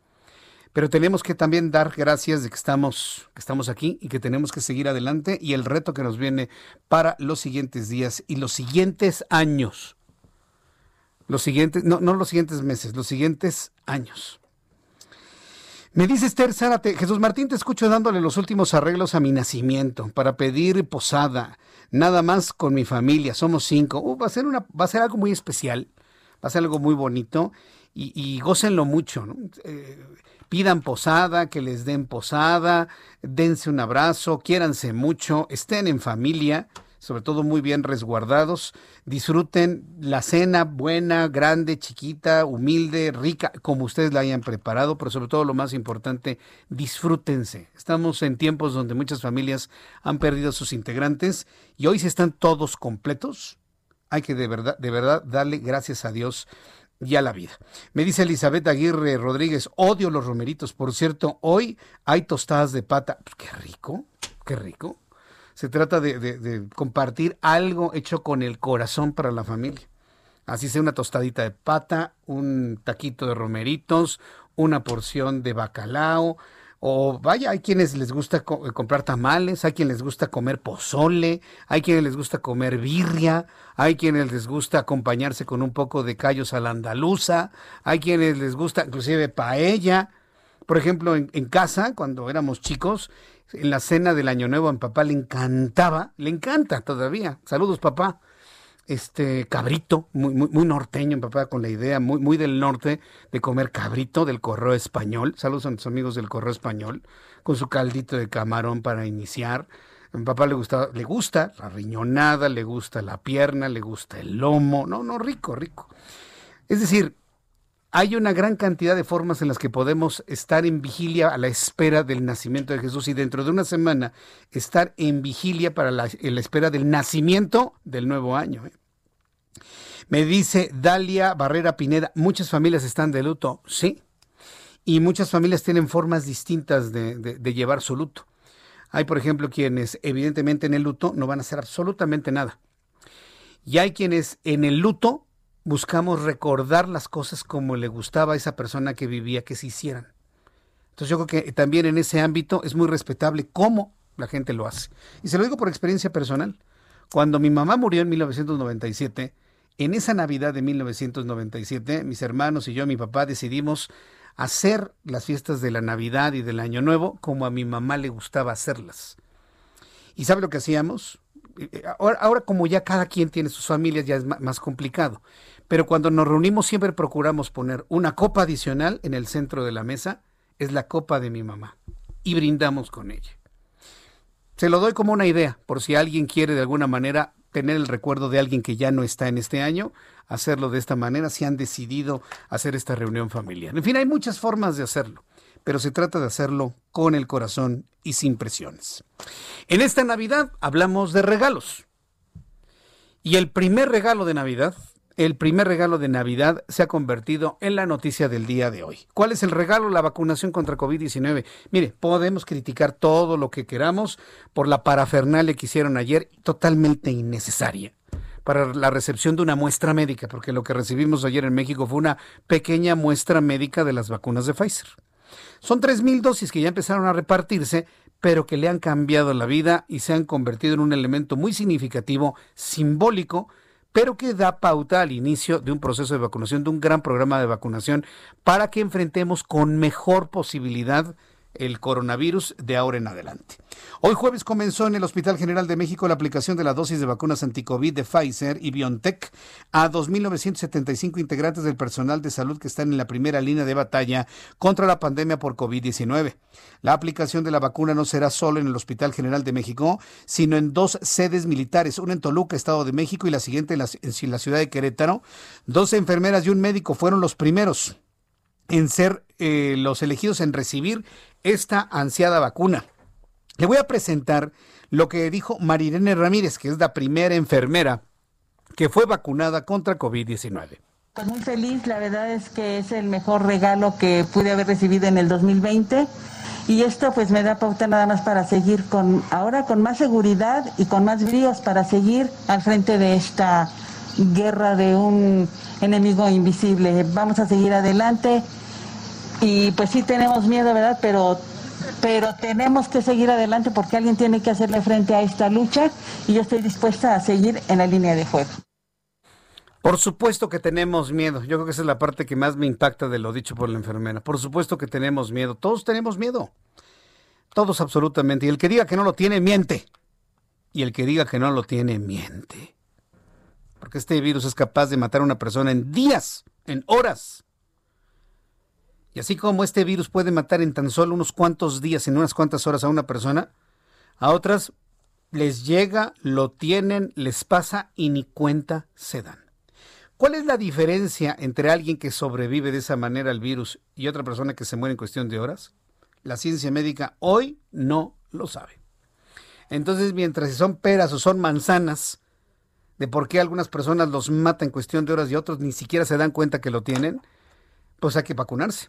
Pero tenemos que también dar gracias de que estamos, que estamos aquí y que tenemos que seguir adelante y el reto que nos viene para los siguientes días y los siguientes años los siguientes, no, no los siguientes meses, los siguientes años. Me dice Esther Zárate, Jesús Martín, te escucho dándole los últimos arreglos a mi nacimiento para pedir posada, nada más con mi familia, somos cinco. Uh, va, a ser una, va a ser algo muy especial, va a ser algo muy bonito y, y gócenlo mucho. Eh, pidan posada, que les den posada, dense un abrazo, quiéranse mucho, estén en familia sobre todo muy bien resguardados. Disfruten la cena buena, grande, chiquita, humilde, rica, como ustedes la hayan preparado, pero sobre todo lo más importante, disfrútense. Estamos en tiempos donde muchas familias han perdido a sus integrantes y hoy si están todos completos. Hay que de verdad, de verdad darle gracias a Dios y a la vida. Me dice Elizabeth Aguirre Rodríguez, odio los romeritos. Por cierto, hoy hay tostadas de pata. Pues qué rico, qué rico. Se trata de, compartir algo hecho con el corazón para la familia. Así sea una tostadita de pata, un taquito de romeritos, una porción de bacalao, o vaya, hay quienes les gusta eh, comprar tamales, hay quienes les gusta comer pozole, hay quienes les gusta comer birria, hay quienes les gusta acompañarse con un poco de callos a la andaluza, hay quienes les gusta inclusive paella. Por ejemplo, en, en casa, cuando éramos chicos, en la cena del Año Nuevo a mi papá le encantaba, le encanta todavía. Saludos, papá. Este cabrito, muy, muy, muy norteño, mi papá, con la idea muy, muy del norte de comer cabrito del correo español. Saludos a nuestros amigos del correo español, con su caldito de camarón para iniciar. A mi papá le gusta, le gusta la riñonada, le gusta la pierna, le gusta el lomo. No, no, rico, rico. Es decir, hay una gran cantidad de formas en las que podemos estar en vigilia a la espera del nacimiento de Jesús y dentro de una semana estar en vigilia para la, espera del nacimiento del nuevo año. ¿eh? Me dice Dalia Barrera Pineda, muchas familias están de luto, sí, y muchas familias tienen formas distintas de, de llevar su luto. Hay, por ejemplo, quienes evidentemente en el luto no van a hacer absolutamente nada. Y hay quienes en el luto buscamos recordar las cosas como le gustaba a esa persona que vivía que se hicieran. Entonces yo creo que también en ese ámbito es muy respetable cómo la gente lo hace. Y se lo digo por experiencia personal. Cuando mi mamá murió en 1997, en esa Navidad de 1997, mis hermanos y yo, mi papá, decidimos hacer las fiestas de la Navidad y del Año Nuevo como a mi mamá le gustaba hacerlas. ¿Y sabe lo que hacíamos? Eh, eh, ahora, ahora como ya cada quien tiene sus familias, ya es más complicado. Pero cuando nos reunimos siempre procuramos poner una copa adicional en el centro de la mesa, es la copa de mi mamá, y brindamos con ella. Se lo doy como una idea, por si alguien quiere de alguna manera tener el recuerdo de alguien que ya no está en este año, hacerlo de esta manera, si han decidido hacer esta reunión familiar. En fin, hay muchas formas de hacerlo, pero se trata de hacerlo con el corazón y sin presiones. En esta Navidad hablamos de regalos. Y el primer regalo de Navidad el primer regalo de Navidad se ha convertido en la noticia del día de hoy. ¿Cuál es el regalo? La vacunación contra COVID-19. Mire, podemos criticar todo lo que queramos por la parafernalia que hicieron ayer, totalmente innecesaria para la recepción de una muestra médica, porque lo que recibimos ayer en México fue una pequeña muestra médica de las vacunas de Pfizer. Son 3.000 dosis que ya empezaron a repartirse, pero que le han cambiado la vida y se han convertido en un elemento muy significativo, simbólico, pero que da pauta al inicio de un proceso de vacunación, de un gran programa de vacunación, para que enfrentemos con mejor posibilidad el coronavirus de ahora en adelante. Hoy jueves comenzó en el Hospital General de México la aplicación de la dosis de vacunas anticovid de Pfizer y BioNTech a 2.975 integrantes del personal de salud que están en la primera línea de batalla contra la pandemia por COVID-19. La aplicación de la vacuna no será solo en el Hospital General de México, sino en dos sedes militares, una en Toluca, Estado de México, y la siguiente en la, ciudad de Querétaro. Dos enfermeras y un médico fueron los primeros en ser eh, los elegidos en recibir esta ansiada vacuna. Le voy a presentar lo que dijo Marirene Ramírez, que es la primera enfermera que fue vacunada contra COVID-19.
Pues muy feliz, la verdad es que es el mejor regalo que pude haber recibido en el 2020 y esto pues me da pauta nada más para seguir con ahora con más seguridad y con más bríos para seguir al frente de esta guerra de un enemigo invisible. Vamos a seguir adelante y pues sí tenemos miedo, ¿verdad? Pero pero tenemos que seguir adelante porque alguien tiene que hacerle frente a esta lucha y yo estoy dispuesta a seguir en la línea de fuego.
Por supuesto que tenemos miedo. Yo creo que esa es la parte que más me impacta de lo dicho por la enfermera. Por supuesto que tenemos miedo. Todos tenemos miedo. Todos absolutamente. Y el que diga que no lo tiene, miente. Y el que diga que no lo tiene, miente. Porque este virus es capaz de matar a una persona en días, en horas. Y así como este virus puede matar en tan solo unos cuantos días, en unas cuantas horas a una persona, a otras les llega, lo tienen, les pasa y ni cuenta se dan. ¿Cuál es la diferencia entre alguien que sobrevive de esa manera al virus y otra persona que se muere en cuestión de horas? La ciencia médica hoy no lo sabe. Entonces, mientras son peras o son manzanas, de por qué algunas personas los matan en cuestión de horas y otros ni siquiera se dan cuenta que lo tienen, pues hay que vacunarse.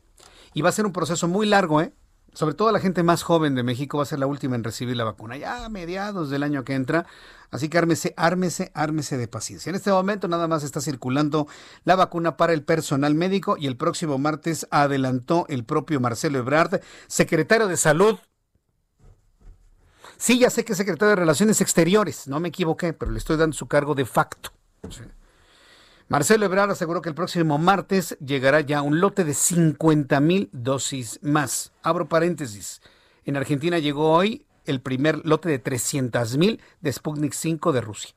Y va a ser un proceso muy largo, ¿eh? Sobre todo la gente más joven de México va a ser la última en recibir la vacuna, ya a mediados del año que entra. Así que ármese, ármese, ármese de paciencia. En este momento nada más está circulando la vacuna para el personal médico y el próximo martes adelantó el propio Marcelo Ebrard, secretario de Salud. Sí, ya sé que es secretario de Relaciones Exteriores, no me equivoqué, pero le estoy dando su cargo de facto. Marcelo Ebrard aseguró que el próximo martes llegará ya un lote de 50 mil dosis más. Abro paréntesis. En Argentina llegó hoy el primer lote de 300 mil de Sputnik 5 de Rusia.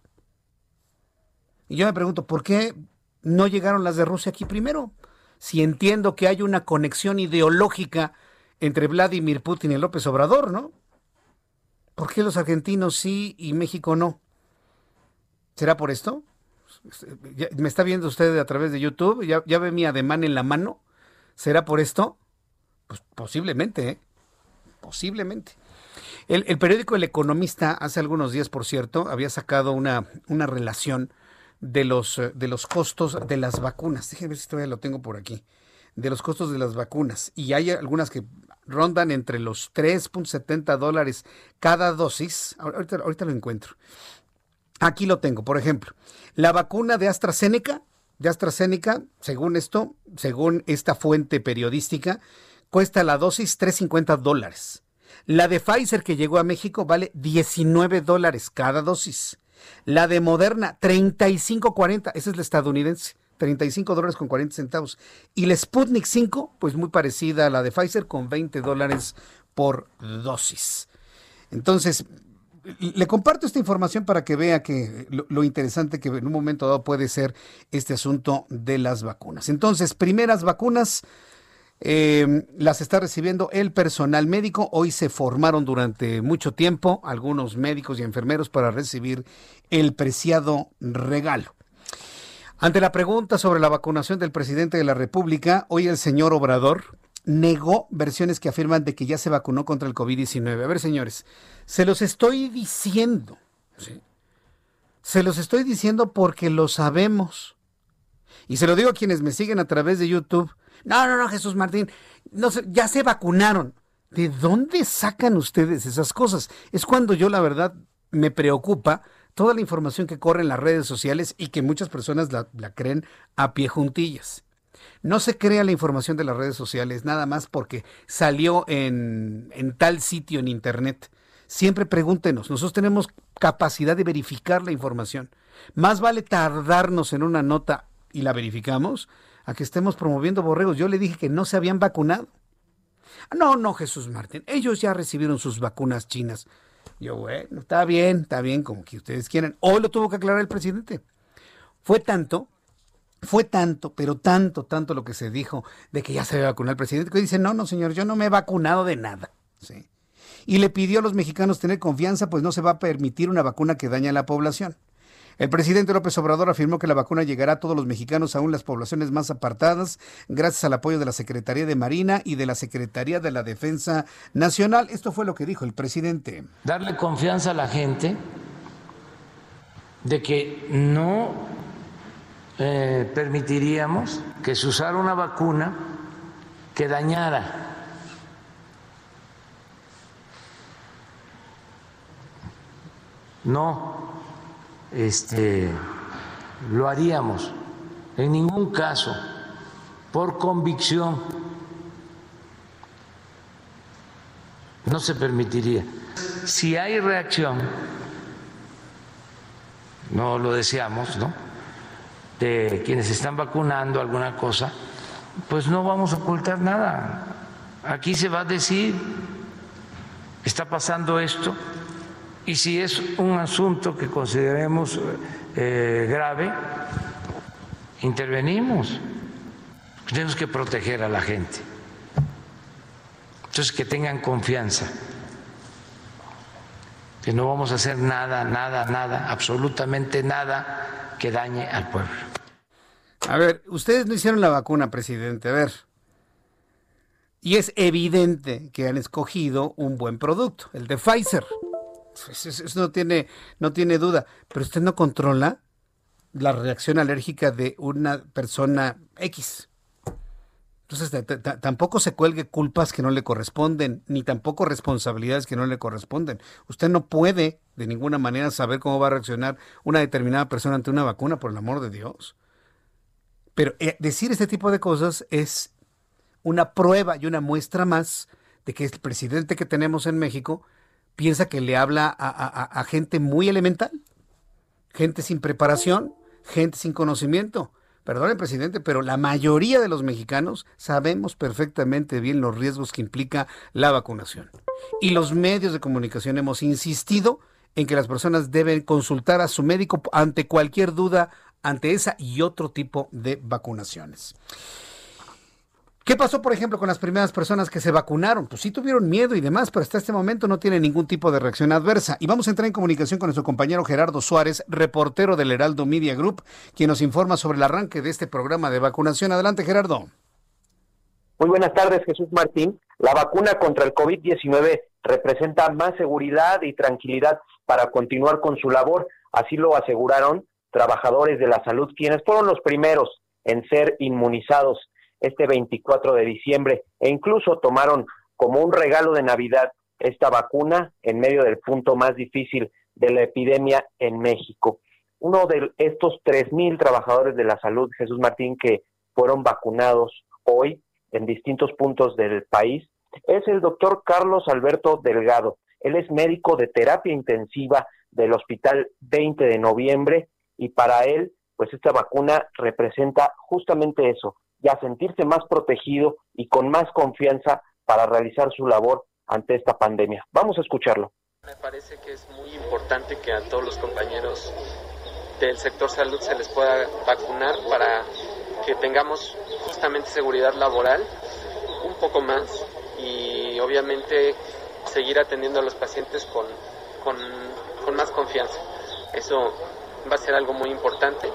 Y yo me pregunto, ¿por qué no llegaron las de Rusia aquí primero? Si entiendo que hay una conexión ideológica entre Vladimir Putin y López Obrador, ¿no? ¿Por qué los argentinos sí y México no? ¿Será por esto? ¿Me está viendo usted a través de YouTube? ¿Ya, ve mi ademán en la mano? ¿Será por esto? Pues posiblemente, ¿eh? Posiblemente. El, periódico El Economista, hace algunos días, por cierto, había sacado una, una relación de los, de los costos de las vacunas. Déjenme ver si todavía lo tengo por aquí. De los costos de las vacunas. Y hay algunas que rondan entre los 3.70 dólares cada dosis. Ahorita lo encuentro. Aquí lo tengo, por ejemplo. La vacuna de AstraZeneca, de AstraZeneca, según esto, según esta fuente periodística, cuesta la dosis 3.50 dólares. La de Pfizer que llegó a México vale 19 dólares cada dosis. La de Moderna, 35.40, esa es la estadounidense, 35 dólares con 40 centavos. Y la Sputnik 5, pues muy parecida a la de Pfizer, con 20 dólares por dosis. Entonces, le comparto esta información para que vea que lo, interesante que en un momento dado puede ser este asunto de las vacunas. Entonces, primeras vacunas eh, las está recibiendo el personal médico. Hoy se formaron durante mucho tiempo algunos médicos y enfermeros para recibir el preciado regalo. Ante la pregunta sobre la vacunación del presidente de la República, hoy el señor Obrador negó versiones que afirman de que ya se vacunó contra el COVID-19. A ver, señores, se los estoy diciendo. Se los estoy diciendo porque lo sabemos. Y se lo digo a quienes me siguen a través de YouTube. No, no, no, Jesús Martín, no ya se vacunaron. ¿De dónde sacan ustedes esas cosas? Es cuando yo la verdad me preocupa toda la información que corre en las redes sociales y que muchas personas la, la creen a pie juntillas. No se crea la información de las redes sociales nada más porque salió en, en tal sitio en Internet. Siempre pregúntenos, nosotros tenemos capacidad de verificar la información. Más vale tardarnos en una nota y la verificamos a que estemos promoviendo borregos. Yo le dije que no se habían vacunado. No, no, Jesús Martín, ellos ya recibieron sus vacunas chinas. Yo, bueno, está bien, está bien, como que ustedes quieran. Hoy lo tuvo que aclarar el presidente. Fue tanto, fue tanto, pero tanto, tanto lo que se dijo de que ya se había vacunado el presidente, que dice, no, no, señor, yo no me he vacunado de nada. ¿sí? Y le pidió a los mexicanos tener confianza, pues no se va a permitir una vacuna que daña a la población. El presidente López Obrador afirmó que la vacuna llegará a todos los mexicanos, aún las poblaciones más apartadas, gracias al apoyo de la Secretaría de Marina y de la Secretaría de la Defensa Nacional. Esto fue lo que dijo el presidente.
Darle confianza a la gente de que no eh, permitiríamos que se usara una vacuna que dañara no este, lo haríamos en ningún caso por convicción. No se permitiría. Si hay reacción, no lo deseamos, ¿no? De quienes están vacunando alguna cosa, pues no vamos a ocultar nada. Aquí se va a decir, está pasando esto, y si es un asunto que consideremos eh, grave, intervenimos. Tenemos que proteger a la gente. Entonces, que tengan confianza, que no vamos a hacer nada, nada, nada, absolutamente nada que dañe al pueblo.
A ver, ustedes no hicieron la vacuna, presidente. A ver. Y es evidente que han escogido un buen producto, el de Pfizer. Eso, no, tiene, no tiene duda. Pero usted no controla la reacción alérgica de una persona X. Entonces, tampoco se cuelgue culpas que no le corresponden, ni tampoco responsabilidades que no le corresponden. Usted no puede de ninguna manera saber cómo va a reaccionar una determinada persona ante una vacuna, por el amor de Dios. Pero eh, decir este tipo de cosas es una prueba y una muestra más de que el presidente que tenemos en México piensa que le habla a, gente muy elemental, gente sin preparación, gente sin conocimiento. Perdón, presidente, pero la mayoría de los mexicanos sabemos perfectamente bien los riesgos que implica la vacunación. Y los medios de comunicación hemos insistido en que las personas deben consultar a su médico ante cualquier duda ante esa y otro tipo de vacunaciones. ¿Qué pasó, por ejemplo, con las primeras personas que se vacunaron? Pues sí tuvieron miedo y demás, pero hasta este momento no tiene ningún tipo de reacción adversa. Y vamos a entrar en comunicación con nuestro compañero Gerardo Suárez, reportero del Heraldo Media Group, quien nos informa sobre el arranque de este programa de vacunación. Adelante, Gerardo.
Muy buenas tardes, Jesús Martín. La vacuna contra el COVID-19 representa más seguridad y tranquilidad para continuar con su labor. Así lo aseguraron trabajadores de la salud, quienes fueron los primeros en ser inmunizados este 24 de diciembre e incluso tomaron como un regalo de Navidad esta vacuna en medio del punto más difícil de la epidemia en México. Uno de estos 3.000 trabajadores de la salud, Jesús Martín, que fueron vacunados hoy en distintos puntos del país, es el doctor Carlos Alberto Delgado. Él es médico de terapia intensiva del Hospital 20 de Noviembre y para él, pues esta vacuna representa justamente eso, y sentirse más protegido y con más confianza para realizar su labor ante esta pandemia. Vamos a escucharlo.
Me parece que es muy importante que a todos los compañeros del sector salud se les pueda vacunar para que tengamos justamente seguridad laboral un poco más y obviamente seguir atendiendo a los pacientes con, con, con más confianza. Eso va a ser algo muy importante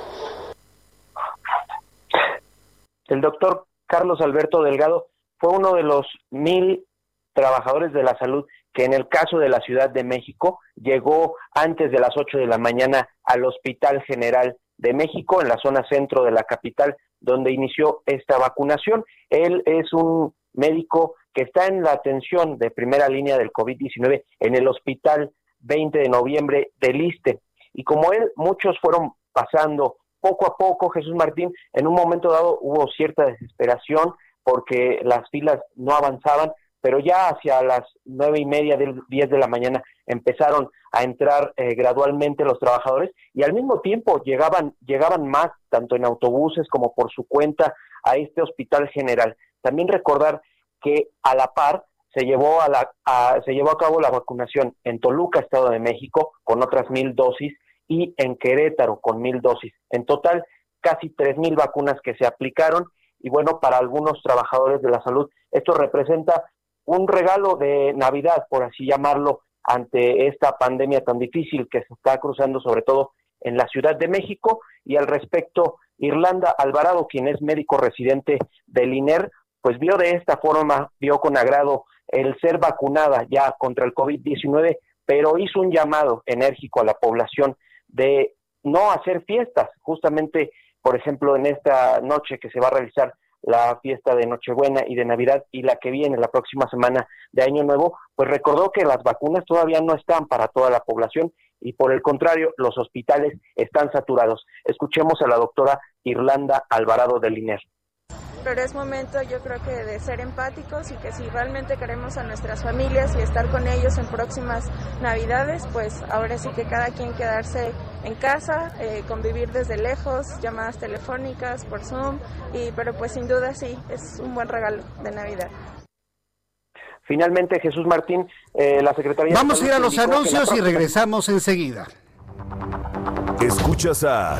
el doctor Carlos Alberto Delgado fue uno de los mil trabajadores de la salud que en el caso de la Ciudad de México llegó antes de las 8 de la mañana al Hospital General de México, en la zona centro de la capital, donde inició esta vacunación. Él es un médico que está en la atención de primera línea del COVID-19 en el Hospital 20 de Noviembre del ISTE. Y como él, muchos fueron pasando poco a poco, Jesús Martín, en un momento dado hubo cierta desesperación porque las filas no avanzaban, pero ya hacia las nueve y media del diez de la mañana empezaron a entrar eh, gradualmente los trabajadores y al mismo tiempo llegaban llegaban más tanto en autobuses como por su cuenta a este hospital general. También recordar que a la par se llevó a la se llevó a cabo la vacunación en Toluca, Estado de México, con otras mil dosis y en Querétaro con mil dosis. En total, casi tres mil vacunas que se aplicaron y bueno, para algunos trabajadores de la salud esto representa un regalo de Navidad, por así llamarlo, ante esta pandemia tan difícil que se está cruzando sobre todo en la Ciudad de México y al respecto Irlanda Alvarado, quien es médico residente del INER, pues vio de esta forma, vio con agrado el ser vacunada ya contra el COVID-19, pero hizo un llamado enérgico a la población de no hacer fiestas, justamente, por ejemplo, en esta noche que se va a realizar la fiesta de Nochebuena y de Navidad y la que viene la próxima semana de Año Nuevo, pues recordó que las vacunas todavía no están para toda la población y por el contrario, los hospitales están saturados. Escuchemos a la doctora Irlanda Alvarado del INER
pero es momento yo creo que de ser empáticos y que si realmente queremos a nuestras familias y estar con ellos en próximas navidades, pues ahora sí que cada quien quedarse en casa, eh, convivir desde lejos, llamadas telefónicas por Zoom, y, pero pues sin duda sí, es un buen regalo de Navidad.
Finalmente, Jesús Martín, eh, la Secretaría...
Vamos a ir a los anuncios y regresamos enseguida.
Escuchas a...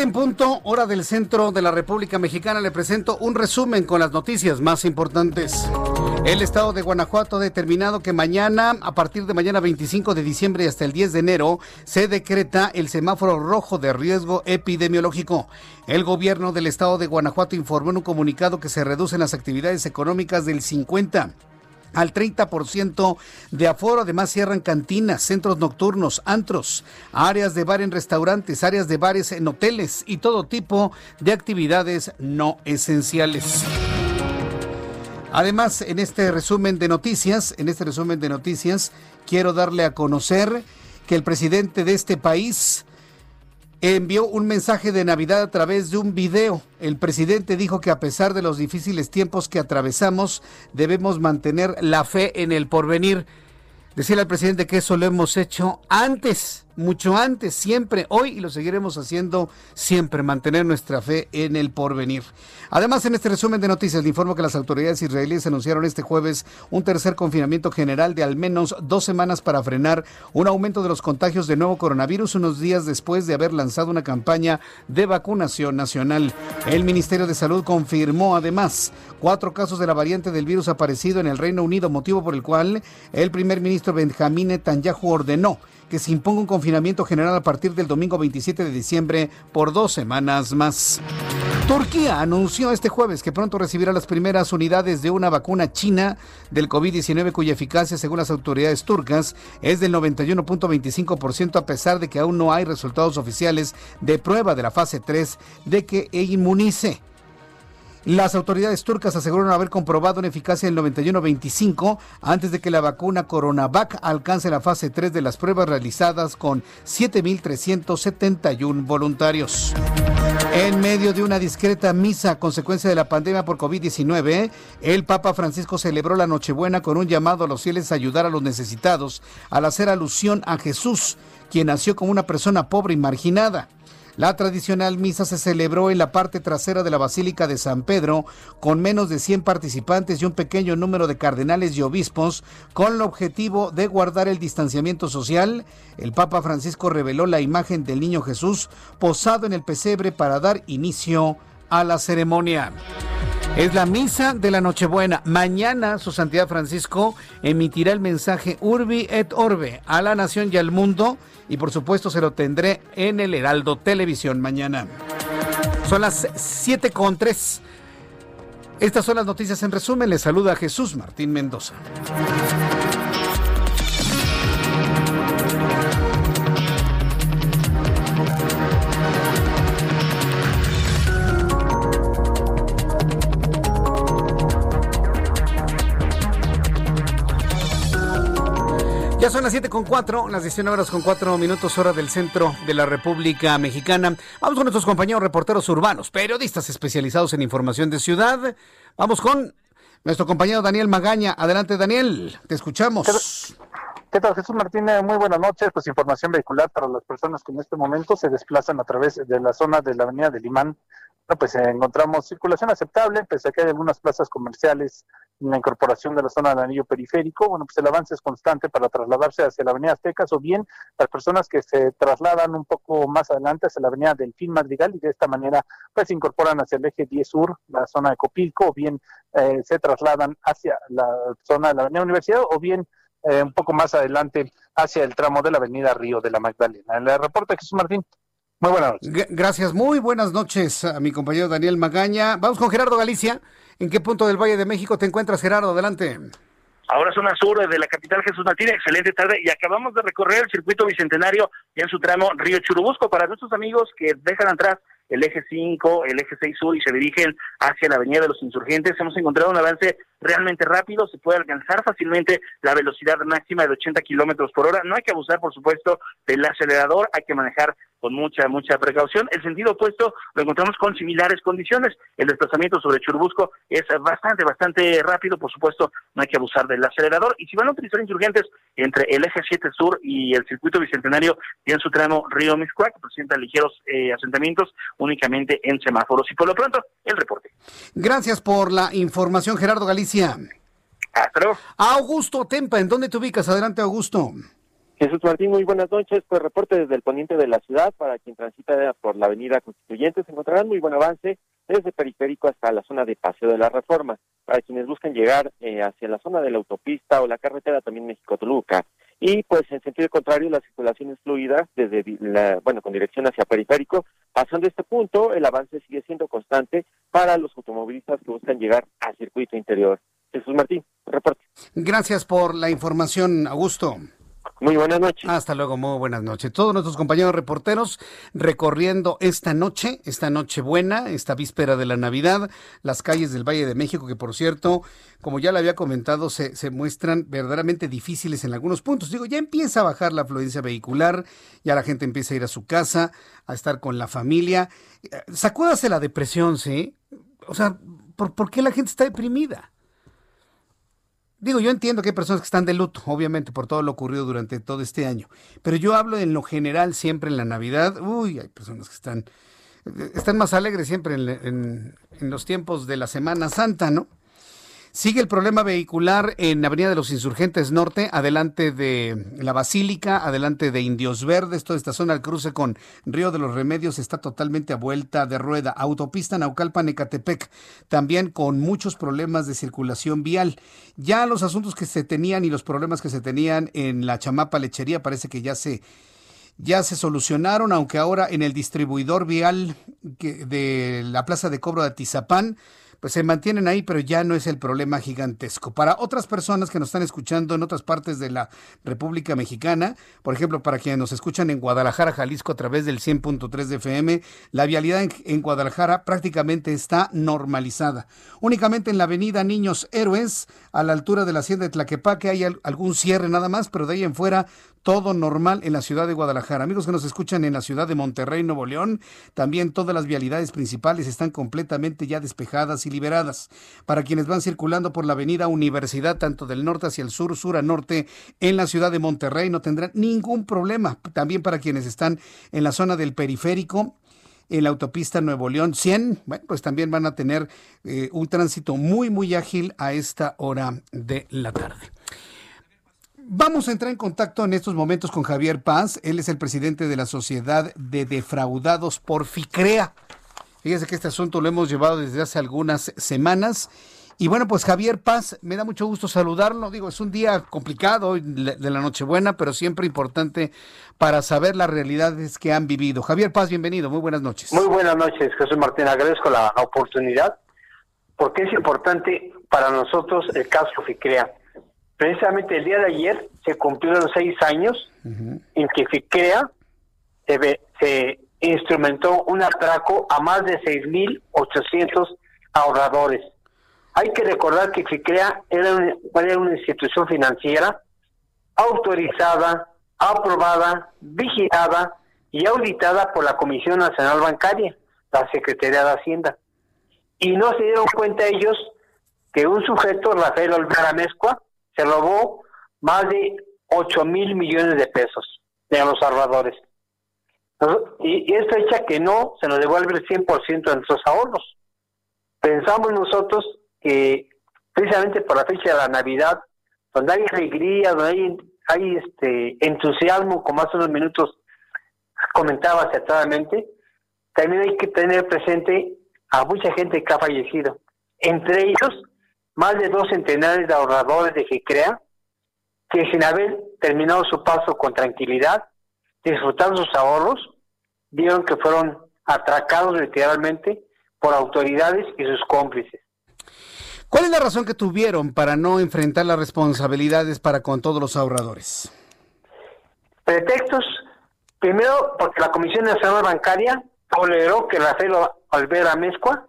7 en punto, hora del centro de la República Mexicana. Le presento un resumen con las noticias más importantes. El estado de Guanajuato ha determinado que mañana, a partir de mañana 25 de diciembre hasta el 10 de enero, se decreta el semáforo rojo de riesgo epidemiológico. El gobierno del estado de Guanajuato informó en un comunicado que se reducen las actividades económicas del 50 al 30% de aforo. Además, cierran cantinas, centros nocturnos, antros, áreas de bar en restaurantes, áreas de bares en hoteles y todo tipo de actividades no esenciales. Además, en este resumen de noticias, en este resumen de noticias, quiero darle a conocer que el presidente de este país, envió un mensaje de Navidad a través de un video. El presidente dijo que a pesar de los difíciles tiempos que atravesamos, debemos mantener la fe en el porvenir. Decirle al presidente que eso lo hemos hecho antes mucho antes, siempre, hoy y lo seguiremos haciendo siempre, mantener nuestra fe en el porvenir. Además, en este resumen de noticias, le informo que las autoridades israelíes anunciaron este jueves un tercer confinamiento general de al menos dos semanas para frenar un aumento de los contagios de nuevo coronavirus unos días después de haber lanzado una campaña de vacunación nacional. El Ministerio de Salud confirmó además cuatro casos de la variante del virus aparecido en el Reino Unido, motivo por el cual el primer ministro Benjamín Netanyahu ordenó que se imponga un confinamiento general a partir del domingo 27 de diciembre por dos semanas más. Turquía anunció este jueves que pronto recibirá las primeras unidades de una vacuna china del COVID-19 cuya eficacia, según las autoridades turcas, es del 91.25% a pesar de que aún no hay resultados oficiales de prueba de la fase 3 de que inmunice. Las autoridades turcas aseguraron haber comprobado una eficacia del 91-25 antes de que la vacuna Coronavac alcance la fase 3 de las pruebas realizadas con 7.371 voluntarios. En medio de una discreta misa a consecuencia de la pandemia por COVID-19, el Papa Francisco celebró la Nochebuena con un llamado a los fieles a ayudar a los necesitados al hacer alusión a Jesús, quien nació como una persona pobre y marginada. La tradicional misa se celebró en la parte trasera de la Basílica de San Pedro con menos de 100 participantes y un pequeño número de cardenales y obispos con el objetivo de guardar el distanciamiento social. El Papa Francisco reveló la imagen del niño Jesús posado en el pesebre para dar inicio a la ceremonia. Es la misa de la Nochebuena. Mañana su Santidad Francisco emitirá el mensaje Urbi et Orbe a la nación y al mundo y por supuesto se lo tendré en el Heraldo Televisión mañana. Son las 7 con 3. Estas son las noticias en resumen. Les saluda Jesús Martín Mendoza. Las 7 con 4, las 19 horas con 4 minutos hora del centro de la República Mexicana. Vamos con nuestros compañeros reporteros urbanos, periodistas especializados en información de ciudad. Vamos con nuestro compañero Daniel Magaña. Adelante Daniel, te escuchamos.
¿Qué tal, Jesús Martínez? Muy buenas noches. Pues información vehicular para las personas que en este momento se desplazan a través de la zona de la avenida de Limán. Bueno, pues encontramos circulación aceptable, pese a que hay algunas plazas comerciales la incorporación de la zona del anillo periférico, bueno, pues el avance es constante para trasladarse hacia la avenida Aztecas o bien las personas que se trasladan un poco más adelante hacia la avenida Delfín Madrigal y de esta manera pues se incorporan hacia el eje 10 sur, la zona de Copilco, o bien eh, se trasladan hacia la zona de la avenida Universidad o bien eh, un poco más adelante hacia el tramo de la avenida Río de la Magdalena. En el reporte Jesús Martín. Muy buenas
noches. Gracias, muy buenas noches a mi compañero Daniel Magaña. Vamos con Gerardo Galicia. ¿En qué punto del Valle de México te encuentras, Gerardo? Adelante.
Ahora zona sur de la capital Jesús Martín, excelente tarde y acabamos de recorrer el circuito bicentenario y en su tramo Río Churubusco para nuestros amigos que dejan atrás el eje 5, el eje 6 sur y se dirigen hacia la avenida de los insurgentes. Hemos encontrado un avance realmente rápido, se puede alcanzar fácilmente la velocidad máxima de 80 kilómetros por hora. No hay que abusar, por supuesto, del acelerador, hay que manejar con mucha, mucha precaución. El sentido opuesto lo encontramos con similares condiciones. El desplazamiento sobre Churubusco es bastante, bastante rápido, por supuesto, no hay que abusar del acelerador. Y si van a utilizar insurgentes entre el eje 7 sur y el circuito bicentenario y en su tramo Río Miscuac, que presenta ligeros eh, asentamientos únicamente en semáforos. Y por lo pronto, el reporte.
Gracias por la información, Gerardo Galicia.
Hasta luego.
Augusto Tempa, ¿en dónde te ubicas? Adelante, Augusto.
Jesús Martín, muy buenas noches. Pues reporte desde el poniente de la ciudad para quien transita por la avenida Constituyente. Se encontrarán muy buen avance desde Periférico hasta la zona de Paseo de la Reforma. Para quienes buscan llegar eh, hacia la zona de la autopista o la carretera también México-Toluca. Y pues en sentido contrario, la circulación es fluida desde, la, bueno, con dirección hacia Periférico. Pasando este punto, el avance sigue siendo constante para los automovilistas que buscan llegar al circuito interior. Jesús Martín, reporte.
Gracias por la información, Augusto.
Muy buenas noches.
Hasta luego, muy buenas noches. Todos nuestros compañeros reporteros recorriendo esta noche, esta noche buena, esta víspera de la Navidad, las calles del Valle de México, que por cierto, como ya le había comentado, se, se muestran verdaderamente difíciles en algunos puntos. Digo, ya empieza a bajar la afluencia vehicular, ya la gente empieza a ir a su casa, a estar con la familia. Eh, sacúdase la depresión, ¿sí? O sea, ¿por, ¿por qué la gente está deprimida? Digo, yo entiendo que hay personas que están de luto, obviamente, por todo lo ocurrido durante todo este año. Pero yo hablo en lo general siempre en la Navidad. Uy, hay personas que están, están más alegres siempre en, en los tiempos de la Semana Santa, ¿no? Sigue el problema vehicular en Avenida de los Insurgentes Norte, adelante de la Basílica, adelante de Indios Verdes, toda esta zona al cruce con Río de los Remedios está totalmente a vuelta de rueda. Autopista Naucalpan-Ecatepec, también con muchos problemas de circulación vial. Ya los asuntos que se tenían y los problemas que se tenían en la Chamapa Lechería parece que ya se ya se solucionaron, aunque ahora en el distribuidor vial de la Plaza de Cobro de Atizapán pues se mantienen ahí, pero ya no es el problema gigantesco. Para otras personas que nos están escuchando en otras partes de la República Mexicana, por ejemplo, para quienes nos escuchan en Guadalajara, Jalisco, a través del 100.3 de FM, la vialidad en, Guadalajara prácticamente está normalizada. Únicamente en la avenida Niños Héroes, a la altura de la hacienda de Tlaquepaque, hay algún cierre nada más, pero de ahí en fuera todo normal en la ciudad de Guadalajara. Amigos que nos escuchan en la ciudad de Monterrey, Nuevo León, también todas las vialidades principales están completamente ya despejadas y liberadas. Para quienes van circulando por la avenida Universidad, tanto del norte hacia el sur, sur a norte, en la ciudad de Monterrey, no tendrán ningún problema. También para quienes están en la zona del periférico, en la autopista Nuevo León 100, bueno, pues también van a tener eh, un tránsito muy, muy ágil a esta hora de la tarde. Vamos a entrar en contacto en estos momentos con Javier Paz. Él es el presidente de la Sociedad de Defraudados por FICREA. Fíjese que este asunto lo hemos llevado desde hace algunas semanas. Y bueno, pues Javier Paz, me da mucho gusto saludarlo. Digo, es un día complicado de la Nochebuena, pero siempre importante para saber las realidades que han vivido. Javier Paz, bienvenido. Muy buenas noches.
Muy buenas noches, Jesús Martín. Agradezco la oportunidad porque es importante para nosotros el caso FICREA. Precisamente el día de ayer se cumplieron seis años en que FICREA se, se instrumentó un atraco a más de 6.800 ahorradores. Hay que recordar que FICREA era una, era una institución financiera autorizada, aprobada, vigilada y auditada por la Comisión Nacional Bancaria, la Secretaría de Hacienda. Y no se dieron cuenta ellos que un sujeto, Rafael Olvera Mezcua, se robó más de 8 mil millones de pesos de los ahorradores. Y, y es fecha que no se nos devuelve el 100% de nuestros ahorros. Pensamos nosotros que precisamente por la fecha de la Navidad, donde hay alegría, donde hay, hay este entusiasmo, como hace unos minutos comentaba acertadamente, también hay que tener presente a mucha gente que ha fallecido. Entre ellos, más de dos centenares de ahorradores de GECREA, que sin haber terminado su paso con tranquilidad, disfrutando sus ahorros, vieron que fueron atracados literalmente por autoridades y sus cómplices.
¿Cuál es la razón que tuvieron para no enfrentar las responsabilidades para con todos los ahorradores?
Pretextos, primero porque la Comisión Nacional Bancaria toleró que Rafael Olvera Mezcua,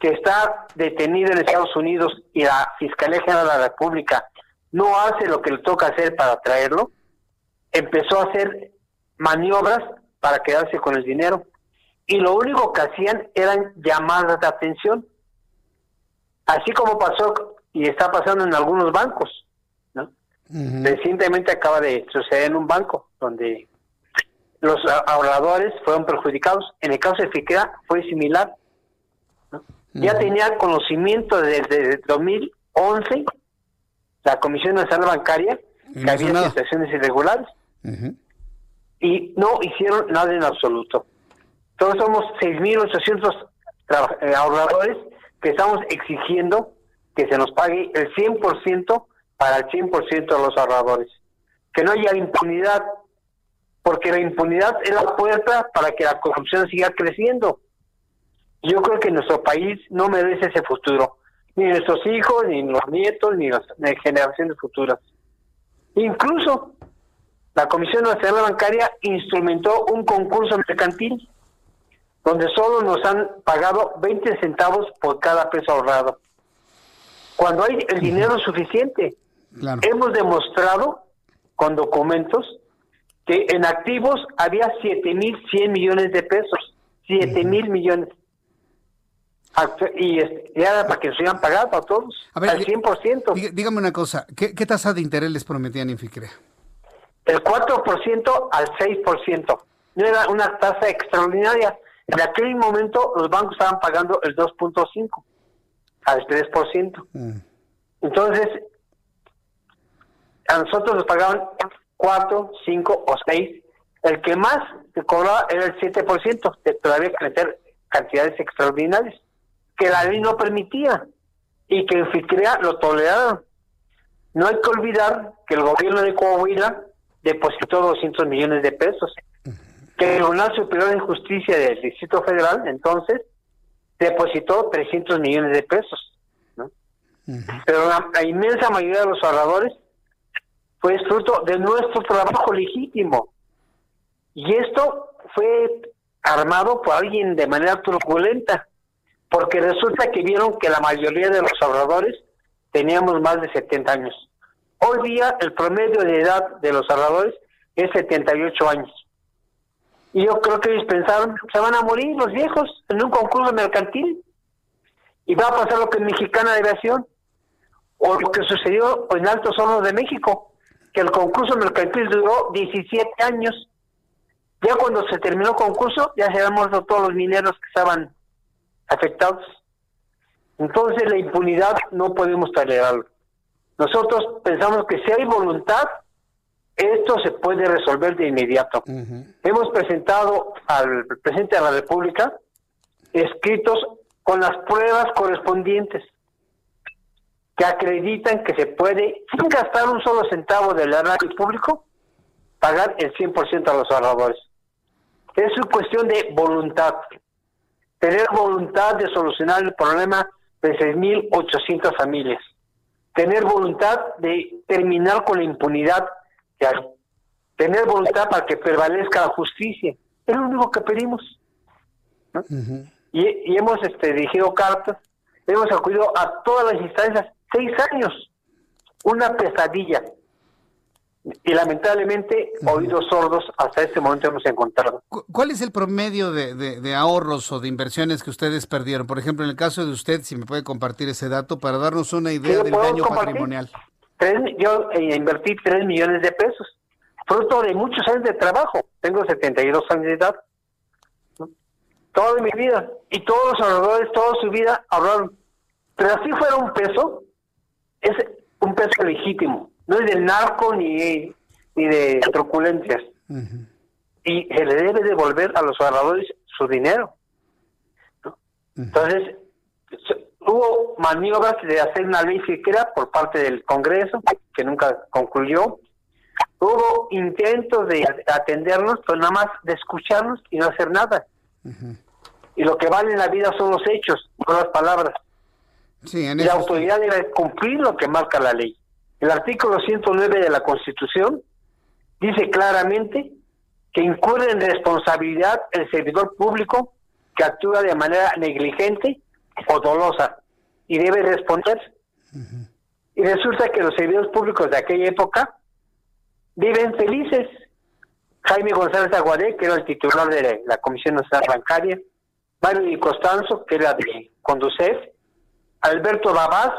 que está detenido en Estados Unidos y la Fiscalía General de la República no hace lo que le toca hacer para traerlo, empezó a hacer maniobras para quedarse con el dinero. Y lo único que hacían eran llamadas de atención. Así como pasó y está pasando en algunos bancos. ¿no? Recientemente acaba de suceder en un banco donde los ahorradores fueron perjudicados. En el caso de FICREA fue similar. ¿No? Ya tenía conocimiento desde 2011 la Comisión Nacional Bancaria que
no
había
nada.
situaciones irregulares y no hicieron nada en absoluto. Entonces somos 6.800 traba- eh, ahorradores que estamos exigiendo que se nos pague el 100% para el 100% de los ahorradores. Que no haya impunidad, porque la impunidad es la puerta para que la corrupción siga creciendo. Yo creo que nuestro país no merece ese futuro, ni nuestros hijos, ni los nietos, ni las generaciones futuras. Incluso la Comisión Nacional Bancaria instrumentó un concurso mercantil donde solo nos han pagado 20 centavos por cada peso ahorrado. Cuando hay el dinero suficiente, hemos demostrado con documentos que en activos había 7.100 millones de pesos, 7 mil millones. Y ya para que se pagado a todos,
A ver,
al
dí-
100%.
Dí- dígame una cosa, ¿qué, qué tasa de interés les prometían en FICREA?
del 4% al 6%. No era una tasa extraordinaria. En aquel momento los bancos estaban pagando el 2.5 al 3%. Entonces, a nosotros nos pagaban 4, 5 o 6. El que más se cobraba era el 7%, de- que meter cantidades extraordinarias, que la ley no permitía y que en FICREA lo toleraron. No hay que olvidar que el gobierno de Coahuila depositó 200 millones de pesos, que el Tribunal Superior de Justicia del Distrito Federal entonces depositó 300 millones de pesos. ¿no? Pero la, la inmensa mayoría de los ahorradores fue fruto de nuestro trabajo legítimo. Y esto fue armado por alguien de manera turbulenta, porque resulta que vieron que la mayoría de los ahorradores teníamos más de 70 años. Hoy día el promedio de edad de los ahorradores es 78 años. Y yo creo que ellos pensaron, se van a morir los viejos en un concurso mercantil. Y va a pasar lo que en Mexicana de Aviación, o lo que sucedió en Altos Hornos de México, que el concurso mercantil duró 17 años. Ya cuando se terminó el concurso, ya se habían muerto todos los mineros que estaban afectados. Entonces la impunidad no podemos tolerarlo. Nosotros pensamos que si hay voluntad, esto se puede resolver de inmediato. Hemos presentado al presidente de la República escritos con las pruebas correspondientes que acreditan que se puede, sin gastar un solo centavo del erario público, pagar el 100% a los ahorradores. Es una cuestión de voluntad. Tener voluntad de solucionar el problema de 6.800 familias. Tener voluntad de terminar con la impunidad que hay. Tener voluntad para que prevalezca la justicia. Es lo único que pedimos. ¿no? y, y hemos este, dirigido cartas, hemos acudido a todas las instancias. Seis años. Una pesadilla. Y lamentablemente, oídos sordos hasta este momento hemos encontrado.
Cu- ¿Cuál es el promedio de, de- de ahorros o de inversiones que ustedes perdieron? Por ejemplo, en el caso de usted, si me puede compartir ese dato para darnos una idea del daño
compartir?
patrimonial.
Tres, yo eh, invertí 3 millones de pesos, fruto de muchos años de trabajo. Tengo 72 años de edad. Toda mi vida. Y todos los ahorradores, toda su vida ahorraron. Pero así fuera un peso, es un peso legítimo. No es del narco ni, ni de truculencias. Y se le debe devolver a los ahorradores su dinero. ¿no? Entonces, hubo maniobras de hacer una ley siquiera por parte del Congreso, que nunca concluyó. Hubo intentos de atendernos, pero nada más de escucharnos y no hacer nada. Y lo que vale en la vida son los hechos, no las palabras.
Sí, en
Y la autoridad debe cumplir lo que marca la ley. El artículo 109 de la Constitución dice claramente que incurre en responsabilidad el servidor público que actúa de manera negligente o dolosa y debe responder. Y resulta que los servidores públicos de aquella época viven felices. Jaime González Aguadé, que era el titular de la Comisión Nacional Bancaria, Mario Di Costanzo, que era de Conducef, Alberto Babás,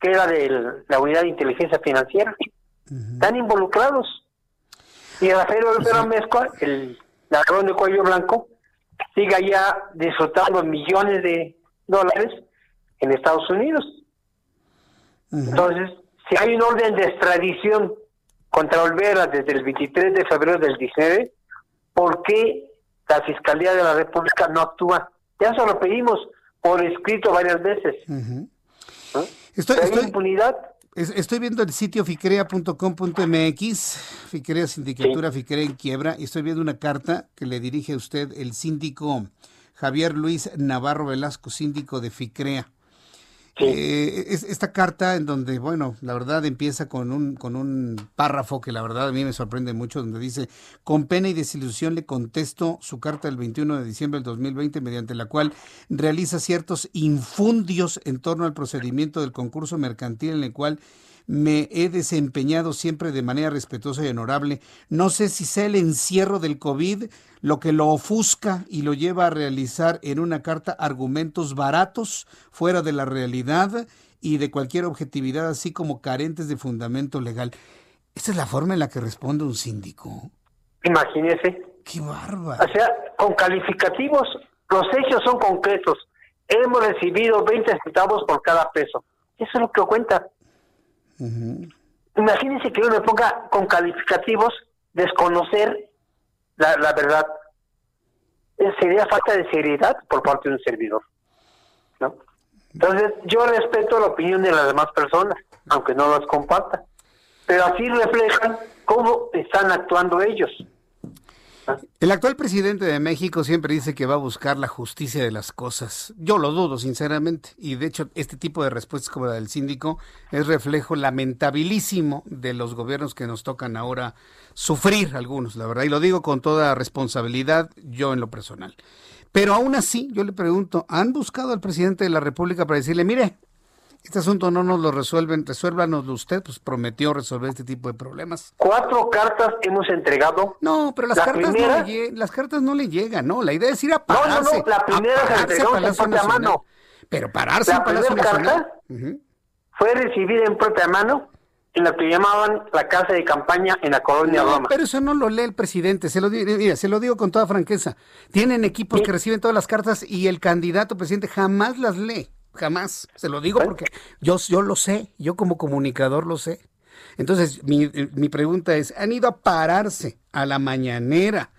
que era de la Unidad de Inteligencia Financiera, están involucrados. Y Rafael Olvera Mezcua, el ladrón de cuello blanco, sigue allá disfrutando millones de dólares en Estados Unidos. Entonces, si hay un orden de extradición contra Olvera desde el 23 de febrero del 19, ¿por qué la Fiscalía de la República no actúa? Ya se lo pedimos por escrito varias veces. ¿no?
Estoy, estoy-
impunidad.
es- estoy viendo el sitio ficrea.com.mx, Ficrea Sindicatura, Ficrea en quiebra, y estoy viendo una carta que le dirige a usted el síndico Javier Luis Navarro Velasco, síndico de Ficrea. Eh, es- esta carta en donde, bueno, la verdad empieza con un, con un párrafo que la verdad a mí me sorprende mucho, donde dice, con pena y desilusión le contesto su carta del 21 de diciembre del 2020, mediante la cual realiza ciertos infundios en torno al procedimiento del concurso mercantil en el cual me he desempeñado siempre de manera respetuosa y honorable. No sé si sea el encierro del COVID lo que lo ofusca y lo lleva a realizar en una carta argumentos baratos, fuera de la realidad y de cualquier objetividad, así como carentes de fundamento legal. Esta es la forma en la que responde un síndico.
Imagínese.
Qué bárbaro.
O sea, con calificativos, los hechos son concretos. Hemos recibido 20 centavos por cada peso. Eso es lo que cuenta. Imagínense que uno ponga con calificativos desconocer la, la verdad. Eh, Sería falta de seriedad por parte de un servidor. ¿no? Entonces, yo respeto la opinión de las demás personas, aunque no las comparta. Pero así reflejan cómo están actuando ellos.
El actual presidente de México siempre dice que va a buscar la justicia de las cosas. Yo lo dudo, sinceramente. Y de hecho, este tipo de respuestas como la del síndico es reflejo lamentabilísimo de los gobiernos que nos tocan ahora sufrir algunos, la verdad. Y lo digo con toda responsabilidad, yo en lo personal. Pero aún así, yo le pregunto, ¿han buscado al presidente de la República para decirle, mire, este asunto no nos lo resuelven, resuélvanoslo usted, pues prometió resolver este tipo de problemas?
Cuatro cartas hemos entregado.
No, pero las
La
cartas
primera-
no le las cartas no le llegan, no, la idea es ir a
No, no,
pararse.
no, la primera se
pararse
entregó en propia mano.
Pero pararse
La
en Palacio
primera
Nacional.
carta fue recibida en propia mano en lo que llamaban la casa de campaña en la colonia
No,
Roma.
pero eso no lo lee el presidente, se lo, mira, se lo digo con toda franqueza. Tienen equipos que reciben todas las cartas y el candidato presidente jamás las lee, jamás. Se lo digo porque yo, yo lo sé, yo como comunicador lo sé. Entonces, mi, mi pregunta es, ¿han ido a pararse a la mañanera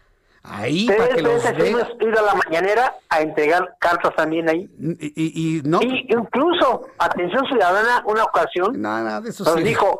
ahí para que los
hemos ido a la mañanera a entregar cartas también ahí.
Y, no.
incluso, Atención Ciudadana, una ocasión,
eso
nos
sí.
dijo,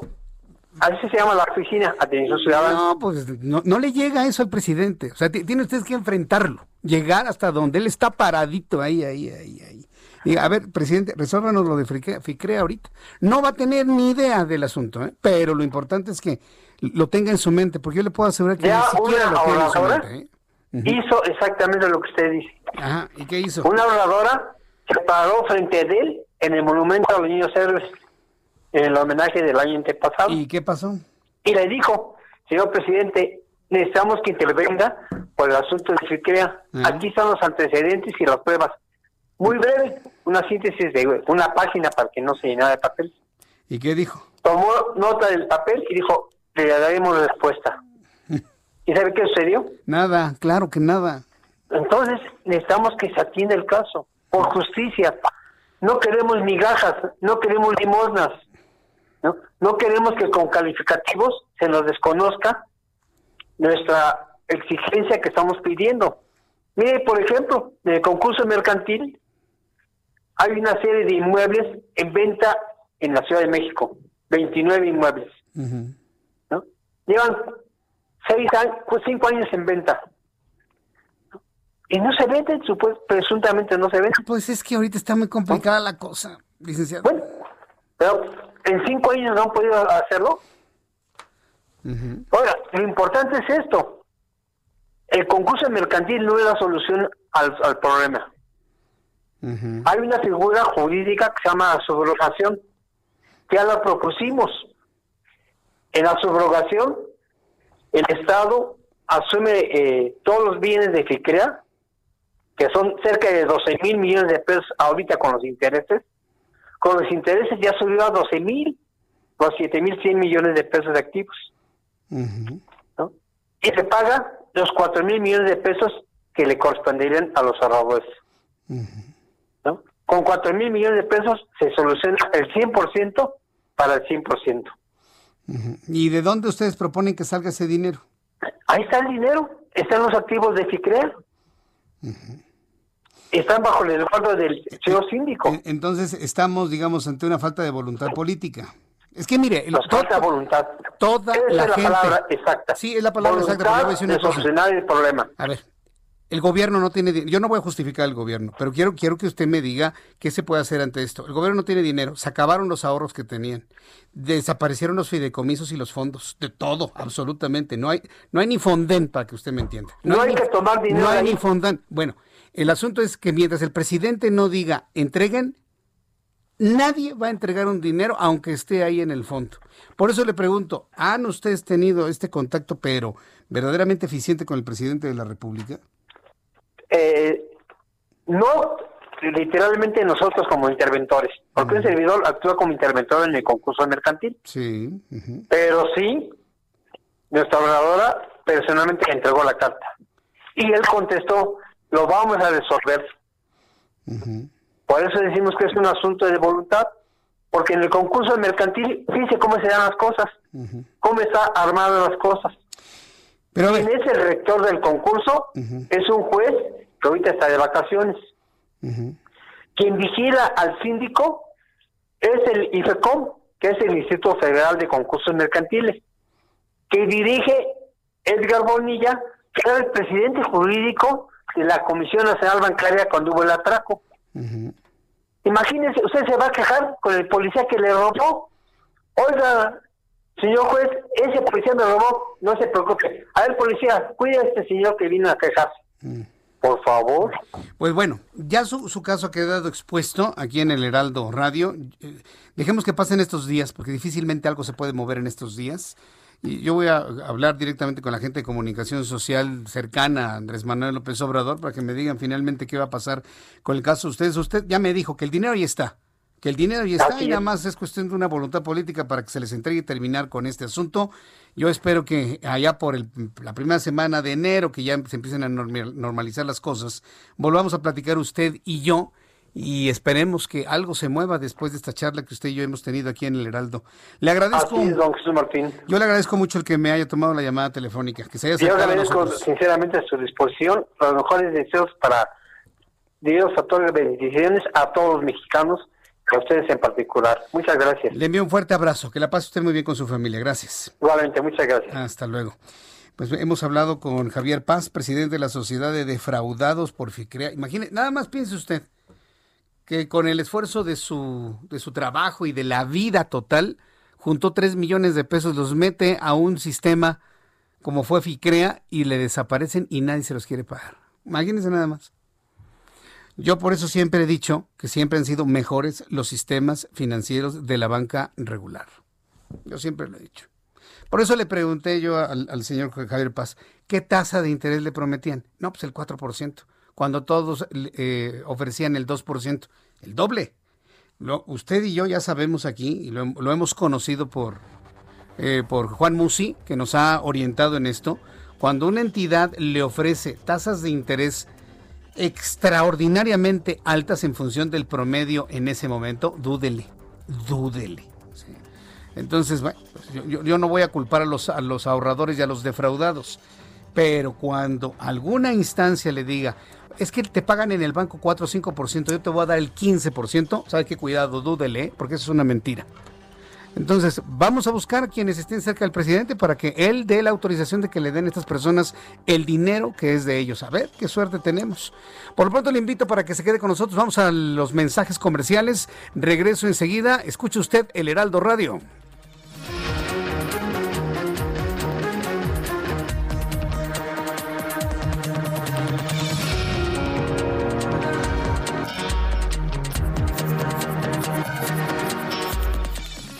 así se llama la oficina, Atención Ciudadana.
No, pues no, no le llega eso al presidente. O sea, ti- tiene usted que enfrentarlo, llegar hasta donde él está paradito ahí, ahí, ahí, ahí. Y, a ver, presidente, resuélvanos lo de FICREA ahorita. No va a tener ni idea del asunto, ¿eh? pero lo importante es que lo tenga en su mente, porque yo le puedo asegurar que
ya
ni siquiera lo tiene en su mente. ¿eh?
Hizo exactamente lo que usted dice.
Ajá, ¿y qué hizo?
Una oradora se paró frente de él en el monumento a los niños héroes en el homenaje del año antepasado.
¿Y qué pasó?
Y le dijo, señor presidente, necesitamos que intervenga por el asunto de FICREA. Aquí están los antecedentes y las pruebas. Muy breve, una síntesis de una página para que no se llenara de papel.
¿Y qué dijo?
Tomó nota del papel y dijo, le daremos respuesta. ¿Y sabe qué sucedió?
Nada, claro que nada.
Entonces necesitamos que se atienda el caso, por justicia. No queremos migajas, no queremos limosnas, ¿no? No queremos que con calificativos se nos desconozca nuestra exigencia que estamos pidiendo. Mire, por ejemplo, en el concurso mercantil hay una serie de inmuebles en venta en la Ciudad de México, 29 inmuebles. ¿no? Llevan seis años, pues cinco años en venta. Y no se venden, presuntamente no se venden.
Pues es que ahorita está muy complicada la cosa, licenciado.
Bueno, pero en cinco años no han podido hacerlo. Ahora, lo importante es esto. El concurso mercantil no es la solución al, problema. Hay una figura jurídica que se llama subrogación, ya la propusimos. En la subrogación, el Estado asume eh, todos los bienes de FICREA, que son cerca de 12 mil millones de pesos ahorita con los intereses. Con los intereses ya subió a 12 mil, los 7 mil 100 millones de pesos de activos. ¿no? Y se paga los 4 mil millones de pesos que le corresponderían a los ahorradores. Con 4 mil millones de pesos se soluciona el 100% para el 100%.
¿Y de dónde ustedes proponen que salga ese dinero?
Ahí está el dinero, están los activos de FICREA. Están bajo el resguardo del señor síndico.
Entonces estamos, digamos, ante una falta de voluntad política. Es que mire,
Nos falta voluntad.
Toda
Esa
la,
es la
gente-
palabra exacta.
Sí, es la palabra
Voluntad
exacta. pero voy a decir una
de
cosa.
solucionar el problema.
A ver, el gobierno no tiene dinero. Yo no voy a justificar el gobierno, pero quiero, quiero que usted me diga qué se puede hacer ante esto. El gobierno no tiene dinero. Se acabaron los ahorros que tenían. Desaparecieron los fideicomisos y los fondos. De todo, absolutamente. No hay, no hay ni fondén, para que usted me entienda.
No hay que tomar dinero
No hay
ahí.
ni fondén. Bueno, el asunto es que mientras el presidente no diga entreguen, nadie va a entregar un dinero aunque esté ahí en el fondo. Por eso le pregunto, ¿han ustedes tenido este contacto, pero verdaderamente eficiente con el presidente de la República?
Eh, no literalmente nosotros como interventores, porque un servidor actúa como interventor en el concurso mercantil,
Sí.
pero sí, nuestra oradora personalmente le entregó la carta. Y él contestó, lo vamos a resolver. Por eso decimos que es un asunto de voluntad, porque en el concurso mercantil, fíjese cómo se dan las cosas, cómo está armadas las cosas.
Pero
Quien es el rector del concurso es un juez que ahorita está de vacaciones. Quien vigila al síndico es el IFECOM, que es el Instituto Federal de Concursos Mercantiles, que dirige Edgar Bonilla, que era el presidente jurídico de la Comisión Nacional Bancaria cuando hubo el atraco. Imagínese, usted se va a quejar con el policía que le robó. Oiga, señor juez, ese policía me robó, no se preocupe. A ver, policía, cuida a este señor que vino a quejarse. Por favor.
Pues bueno, ya su, su caso ha quedado expuesto aquí en el Heraldo Radio. Eh, Dejemos que pasen estos días, porque difícilmente algo se puede mover en estos días. Y yo voy a hablar directamente con la gente de comunicación social cercana a Andrés Manuel López Obrador para que me digan finalmente qué va a pasar con el caso de ustedes. Usted ya me dijo que el dinero ya está, que el dinero ya está
Así
y nada más es cuestión de una voluntad política para que se les entregue y terminar con este asunto. Yo espero que allá por el- la primera semana de enero, que ya se empiecen a normalizar las cosas, volvamos a platicar usted y yo y esperemos que algo se mueva después de esta charla que usted y yo hemos tenido aquí en el Heraldo. Le agradezco.
Es, don Jesús Martín.
Yo le agradezco mucho el que me haya tomado la llamada telefónica, que se haya
Yo
a
agradezco
nosotros.
sinceramente a su disposición, los mejores deseos para Dios a todas las bendiciones a todos los mexicanos, a ustedes en particular. Muchas gracias.
Le envío un fuerte abrazo, que la pase usted muy bien con su familia. Gracias.
Igualmente, muchas gracias.
Hasta luego. Pues hemos hablado con Javier Paz, presidente de la Sociedad de Defraudados por FICREA. Imagine, nada más piense usted, que con el esfuerzo de su, de su trabajo y de la vida total, juntó 3 millones de pesos, los mete a un sistema como fue FICREA y le desaparecen y nadie se los quiere pagar. Imagínense nada más. Yo por eso siempre he dicho que siempre han sido mejores los sistemas financieros de la banca regular. Yo siempre lo he dicho. Por eso le pregunté yo al, señor Javier Paz, ¿qué tasa de interés le prometían? No, pues el 4%, cuando todos eh, ofrecían el 2%, el doble. usted y yo ya sabemos aquí, y lo, hemos conocido por, eh, por Juan Musi, que nos ha orientado en esto, cuando una entidad le ofrece tasas de interés extraordinariamente altas en función del promedio en ese momento, dúdele, dúdele. Entonces, pues yo, no voy a culpar a los, a los ahorradores y a los defraudados, pero cuando alguna instancia le diga, es que te pagan en el banco 4 o 5%, yo te voy a dar el 15%, ¿sabe qué cuidado? Dúdele, ¿eh? porque eso es una mentira. Entonces, vamos a buscar a quienes estén cerca del presidente para que él dé la autorización de que le den a estas personas el dinero que es de ellos. A ver qué suerte tenemos. Por lo pronto le invito para que se quede con nosotros. Vamos a los mensajes comerciales. Regreso enseguida. Escuche usted el Heraldo Radio.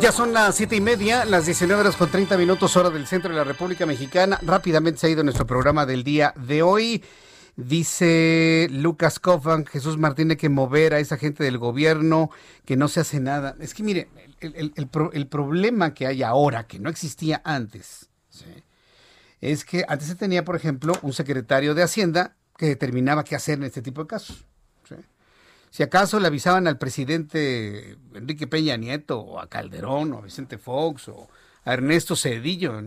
Ya son las siete y media, las 19 horas con 30 minutos, hora del centro de la República Mexicana. Rápidamente se ha ido nuestro programa del día de hoy. Dice Lucas Coffan, Jesús Martínez, que mover a esa gente del gobierno, que no se hace nada. Es que mire, el, problema que hay ahora, que no existía antes, es que antes se tenía, por ejemplo, un secretario de Hacienda que determinaba qué hacer en este tipo de casos. Si acaso le avisaban al presidente Enrique Peña Nieto, o a Calderón, o a Vicente Fox, o a Ernesto Cedillo,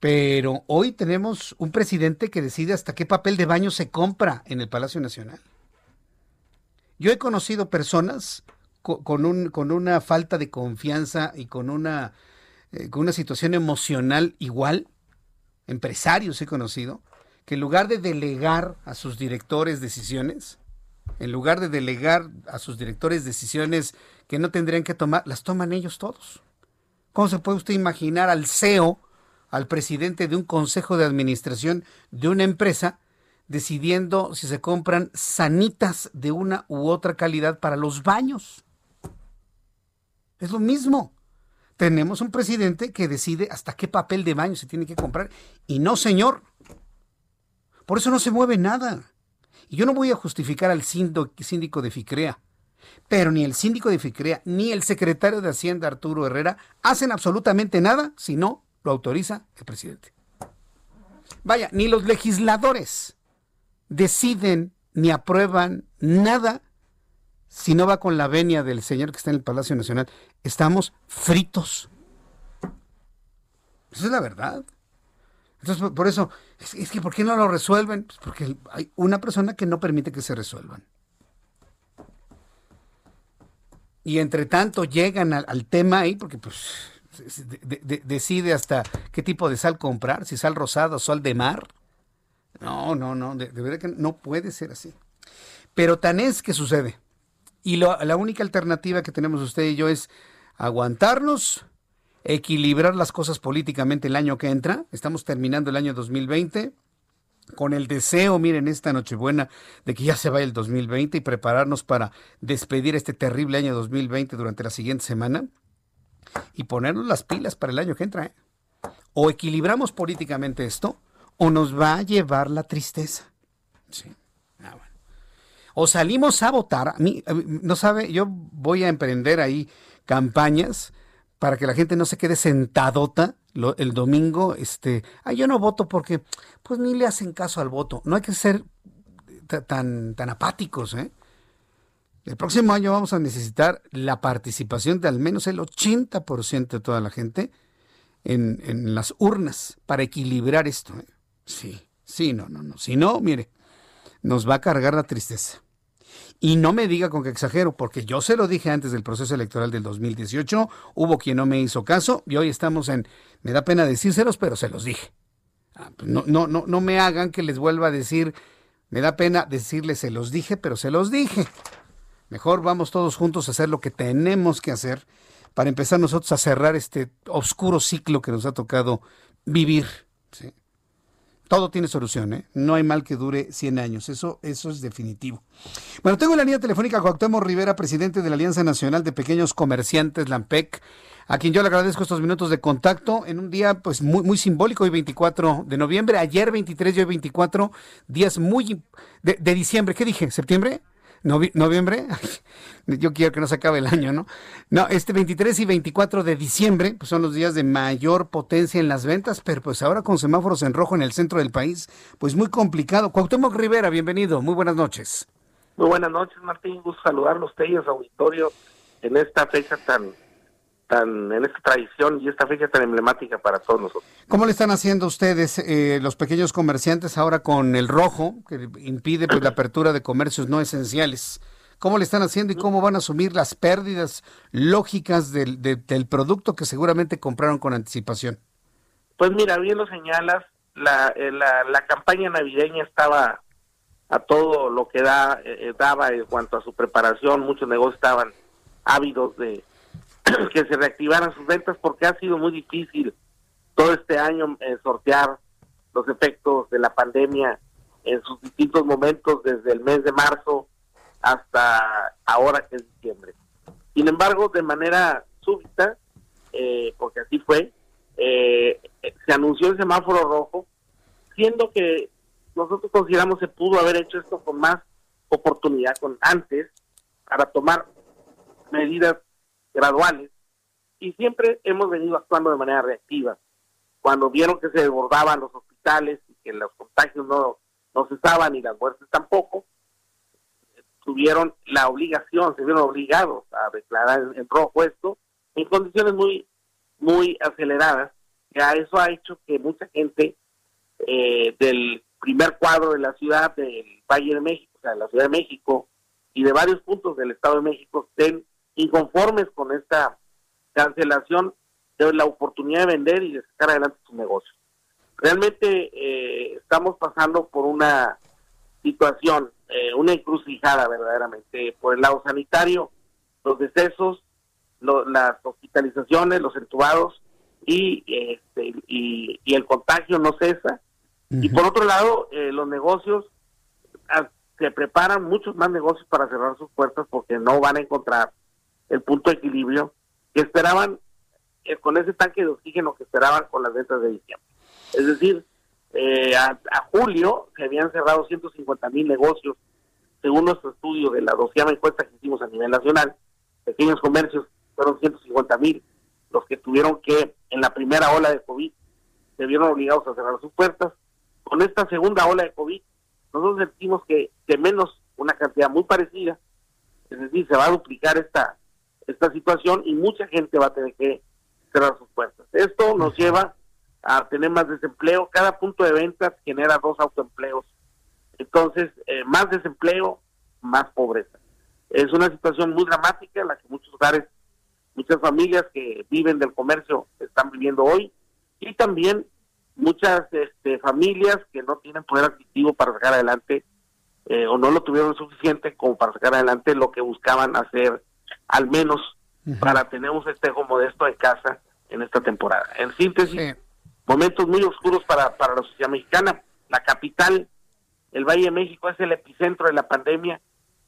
Pero hoy tenemos un presidente que decide hasta qué papel de baño se compra en el Palacio Nacional. Yo he conocido personas con, un, con una falta de confianza y con una, eh, con una situación emocional igual, empresarios he conocido, que en lugar de delegar a sus directores decisiones, en lugar de delegar a sus directores decisiones que no tendrían que tomar, las toman ellos todos. ¿Cómo se puede usted imaginar al CEO, al presidente de un consejo de administración de una empresa, decidiendo si se compran sanitas de una u otra calidad para los baños? Es lo mismo. Tenemos un presidente que decide hasta qué papel de baño se tiene que comprar y no, señor. Por eso no se mueve nada. Y yo no voy a justificar al síndico de FICREA, pero ni el síndico de FICREA ni el secretario de Hacienda Arturo Herrera hacen absolutamente nada si no lo autoriza el presidente. Vaya, ni los legisladores deciden ni aprueban nada si no va con la venia del señor que está en el Palacio Nacional. Estamos fritos. Esa es la verdad. Entonces, por eso, es, que ¿por qué no lo resuelven? Pues porque hay una persona que no permite que se resuelvan. Y entre tanto llegan al, tema ahí, porque pues decide hasta qué tipo de sal comprar, si sal rosada o sal de mar. No, no, no, de, verdad que no puede ser así. Pero tan es que sucede. Y la única alternativa que tenemos usted y yo es aguantarnos, equilibrar las cosas políticamente el año que entra. Estamos terminando el año 2020 con el deseo, miren, esta Nochebuena, de que ya se vaya el 2020 y prepararnos para despedir este terrible año 2020 durante la siguiente semana y ponernos las pilas para el año que entra. ¿eh? O equilibramos políticamente esto o nos va a llevar la tristeza. Sí. Ah, o salimos a votar. A mí, no sabe, yo voy a emprender ahí campañas para que la gente no se quede sentadota el domingo, este, ah, yo no voto porque, pues ni le hacen caso al voto. No hay que ser tan, tan apáticos, ¿eh? El próximo año vamos a necesitar la participación de al menos el 80% de toda la gente en, en, las urnas para equilibrar esto. ¿eh? Sí, sí, no, no, no. Si no, mire, nos va a cargar la tristeza. Y no me diga con que exagero, porque yo se lo dije antes del proceso electoral del 2018, hubo quien no me hizo caso y hoy estamos en, me da pena decírselos, pero se los dije. Ah, pues no, no, no, no me hagan que les vuelva a decir, me da pena decirles se los dije, pero se los dije. Mejor vamos todos juntos a hacer lo que tenemos que hacer para empezar nosotros a cerrar este oscuro ciclo que nos ha tocado vivir. ¿sí? Todo tiene solución, ¿eh? No hay mal que dure 100 años, eso, eso es definitivo. Bueno, tengo en la línea telefónica a Cuauhtémoc Rivera, presidente de la Alianza Nacional de Pequeños Comerciantes, LAMPEC, a quien yo le agradezco estos minutos de contacto en un día pues muy, muy simbólico, hoy 24 de noviembre, ayer 23 y hoy 24, días muy de, de diciembre, ¿qué dije? ¿Septiembre? Noviembre, yo quiero que no se acabe el año, ¿no? No, este 23 y 24 de diciembre pues son los días de mayor potencia en las ventas, pero pues ahora con semáforos en rojo en el centro del país, pues muy complicado. Cuauhtémoc Rivera, bienvenido, muy buenas noches.
Muy buenas noches, Martín, gusto saludarlos a ustedes, auditorio, en esta fecha tan en esta tradición y esta fecha tan emblemática para todos nosotros.
¿Cómo le están haciendo ustedes eh, los pequeños comerciantes ahora con el rojo, que impide pues, la apertura de comercios no esenciales? ¿Cómo le están haciendo y cómo van a asumir las pérdidas lógicas del, del producto que seguramente compraron con anticipación?
Pues mira, bien lo señalas, la, eh, la, la campaña navideña estaba a todo lo que da, eh, daba en cuanto a su preparación, muchos negocios estaban ávidos de, que se reactivaran sus ventas porque ha sido muy difícil todo este año eh, sortear los efectos de la pandemia en sus distintos momentos desde el mes de marzo hasta ahora que es diciembre. Sin embargo, de manera súbita, eh, porque así fue, eh, se anunció el semáforo rojo, siendo que nosotros consideramos que pudo haber hecho esto con más oportunidad con antes para tomar medidas graduales y siempre hemos venido actuando de manera reactiva. Cuando vieron que se desbordaban los hospitales y que los contagios no, no cesaban y las muertes tampoco, tuvieron la obligación, se vieron obligados a declarar en, rojo esto en condiciones muy, muy aceleradas. Ya eso ha hecho que mucha gente eh, del primer cuadro de la ciudad del Valle de México, o sea, de la Ciudad de México y de varios puntos del Estado de México estén inconformes con esta cancelación de la oportunidad de vender y de sacar adelante su negocio. Realmente eh, estamos pasando por una situación, eh, una encrucijada verdaderamente, por el lado sanitario, los decesos, las hospitalizaciones, los entubados y, este, y, el contagio no cesa. Y por otro lado, eh, los negocios ah, se preparan muchos más negocios para cerrar sus puertas porque no van a encontrar el punto de equilibrio que esperaban eh, con ese tanque de oxígeno que esperaban con las ventas de diciembre. Es decir, eh, a, julio se habían cerrado 150 mil negocios, según nuestro estudio de la doceava encuesta que hicimos a nivel nacional, pequeños comercios fueron 150 mil los que tuvieron que, en la primera ola de COVID, se vieron obligados a cerrar sus puertas. Con esta segunda ola de COVID, nosotros sentimos que de menos una cantidad muy parecida, es decir, se va a duplicar esta esta situación y mucha gente va a tener que cerrar sus puertas. Esto nos lleva a tener más desempleo. Cada punto de venta genera dos autoempleos. Entonces, eh, más desempleo, más pobreza. Es una situación muy dramática en la que muchos hogares, muchas familias que viven del comercio están viviendo hoy y también muchas este, familias que no tienen poder adquisitivo para sacar adelante eh, o no lo tuvieron suficiente como para sacar adelante lo que buscaban hacer al menos para tener un festejo modesto en casa en esta temporada. En síntesis, momentos muy oscuros para, para la sociedad mexicana. La capital, el Valle de México, es el epicentro de la pandemia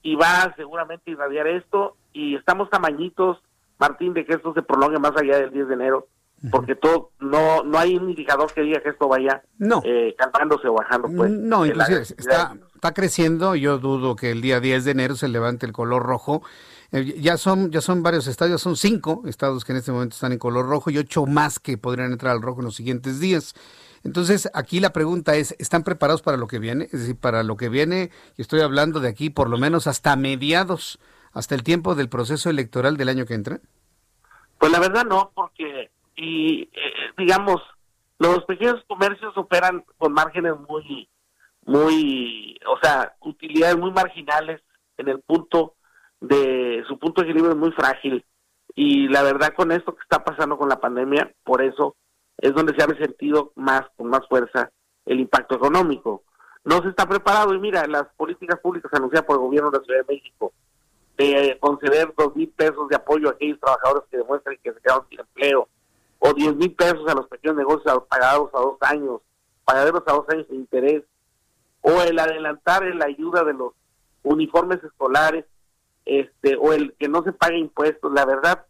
y va seguramente a irradiar esto y estamos tamañitos, Martín, de que esto se prolongue más allá del 10 de enero porque todo no no hay un indicador que diga que esto vaya
no.
eh, o bajando pues
no inclusive está, está creciendo yo dudo que el día 10 de enero se levante el color rojo ya son ya son varios estados son cinco estados que en este momento están en color rojo y ocho más que podrían entrar al rojo en los siguientes días entonces, aquí la pregunta es, ¿están preparados para lo que viene? Es decir, para lo que viene, y estoy hablando de aquí por lo menos hasta mediados hasta el tiempo del proceso electoral del año que entra?
Pues la verdad no, porque, y eh, digamos, los pequeños comercios operan con márgenes muy, muy, o sea, utilidades muy marginales en el punto de, su punto de equilibrio es muy frágil. Y la verdad con esto que está pasando con la pandemia, por eso es donde se ha resentido más, con más fuerza, el impacto económico. No se está preparado y mira, las políticas públicas anunciadas por el gobierno de la Ciudad de México de conceder dos mil pesos de apoyo a aquellos trabajadores que demuestran que se quedaron sin empleo, o diez mil pesos a los pequeños negocios pagados a dos años, pagaderos a dos años de interés, o el adelantar en la ayuda de los uniformes escolares, este, o el que no se pague impuestos, la verdad,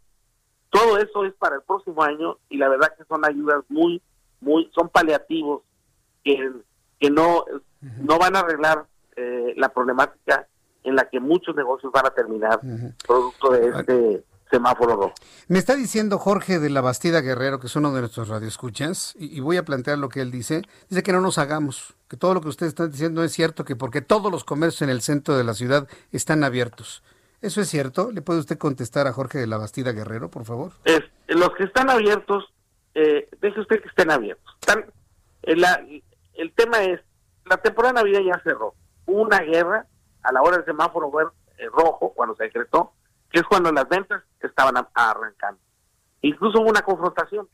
todo eso es para el próximo año y la verdad que son ayudas muy, muy, son paliativos que, que no, no van a arreglar eh, la problemática en la que muchos negocios van a terminar producto de este semáforo rojo.
Me está diciendo Jorge de la Bastida Guerrero, que es uno de nuestros radioescuchas, y, y voy a plantear lo que él dice. Dice que no nos hagamos, que todo lo que ustedes están diciendo es cierto, que porque todos los comercios en el centro de la ciudad están abiertos. ¿Eso es cierto? ¿Le puede usted contestar a Jorge de la Bastida Guerrero, por favor?
Es, los que están abiertos, eh, deje usted que estén abiertos. Están, el, el tema es, la temporada de ya cerró. Hubo una guerra a la hora del semáforo eh, rojo, cuando se decretó, que es cuando las ventas estaban arrancando. Incluso hubo una confrontación.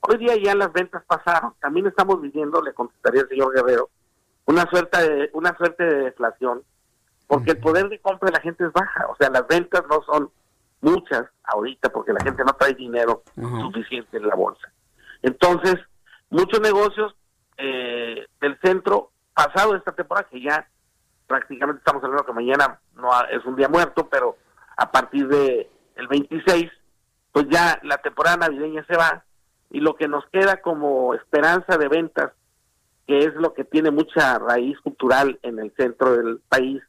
Hoy día ya las ventas pasaron. También estamos viviendo, le contestaría el señor Guerrero, una suerte de, una suerte de deflación, porque el poder de compra de la gente es baja. O sea, las ventas no son muchas ahorita porque la gente no trae dinero suficiente en la bolsa. Entonces, muchos negocios eh, del centro, pasado esta temporada, que ya prácticamente estamos hablando que mañana no es un día muerto, pero a partir de el 26, pues ya la temporada navideña se va y lo que nos queda como esperanza de ventas, que es lo que tiene mucha raíz cultural en el centro del país,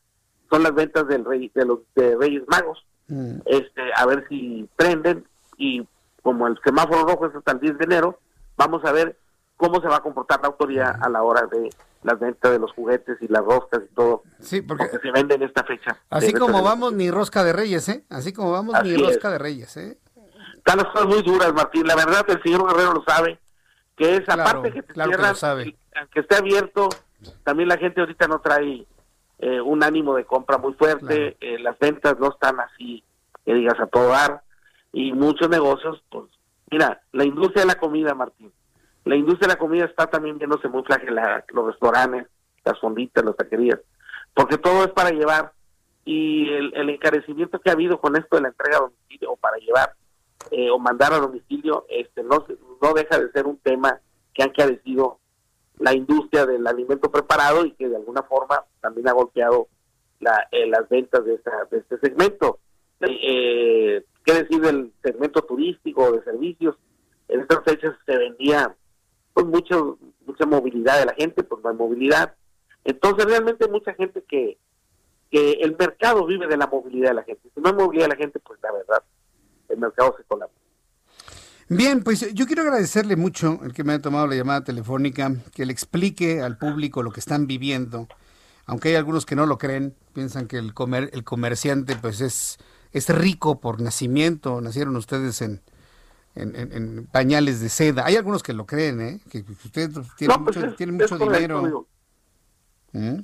son las ventas del rey, de los de Reyes Magos. Mm. Este, a ver si prenden y como el semáforo rojo es hasta el 10 de enero, vamos a ver cómo se va a comportar la autoridad a la hora de las ventas de los juguetes y las roscas y todo.
Sí, porque
se vende en esta fecha.
Así como vamos, ni rosca de reyes, ¿eh? Así como vamos, ni rosca de reyes, ¿eh?
Están las cosas muy duras, Martín. La verdad, el señor Guerrero lo sabe, que es aparte que te cierran, aunque esté abierto, también la gente ahorita no trae eh, un ánimo de compra muy fuerte, eh, las ventas no están así, que digas, a todo dar, y muchos negocios, pues, mira, la industria de la comida, Martín, la industria de la comida está también viéndose muy flagelada, los restaurantes, las fonditas, las taquerías, porque todo es para llevar y el, encarecimiento que ha habido con esto de la entrega a domicilio o para llevar eh, o mandar a domicilio, este no, no deja de ser un tema que han carecido la industria del alimento preparado y que de alguna forma también ha golpeado la, eh, las ventas de, esta, de este segmento. Eh, ¿Qué decir del segmento turístico de servicios? En estas fechas se vendía pues mucho, mucha movilidad de la gente, pues no hay movilidad. Entonces realmente mucha gente que, que el mercado vive de la movilidad de la gente. Si no hay movilidad de la gente, pues la verdad, el mercado se colapsa.
Bien, pues yo quiero agradecerle mucho el que me haya tomado la llamada telefónica, que le explique al público lo que están viviendo. Aunque hay algunos que no lo creen, piensan que el, comer, el comerciante pues es, es rico por nacimiento, nacieron ustedes en, en, pañales de seda. Hay algunos que lo creen, ¿eh? que usted tiene
pues
mucho, tiene mucho dinero.
Digo. ¿Mm?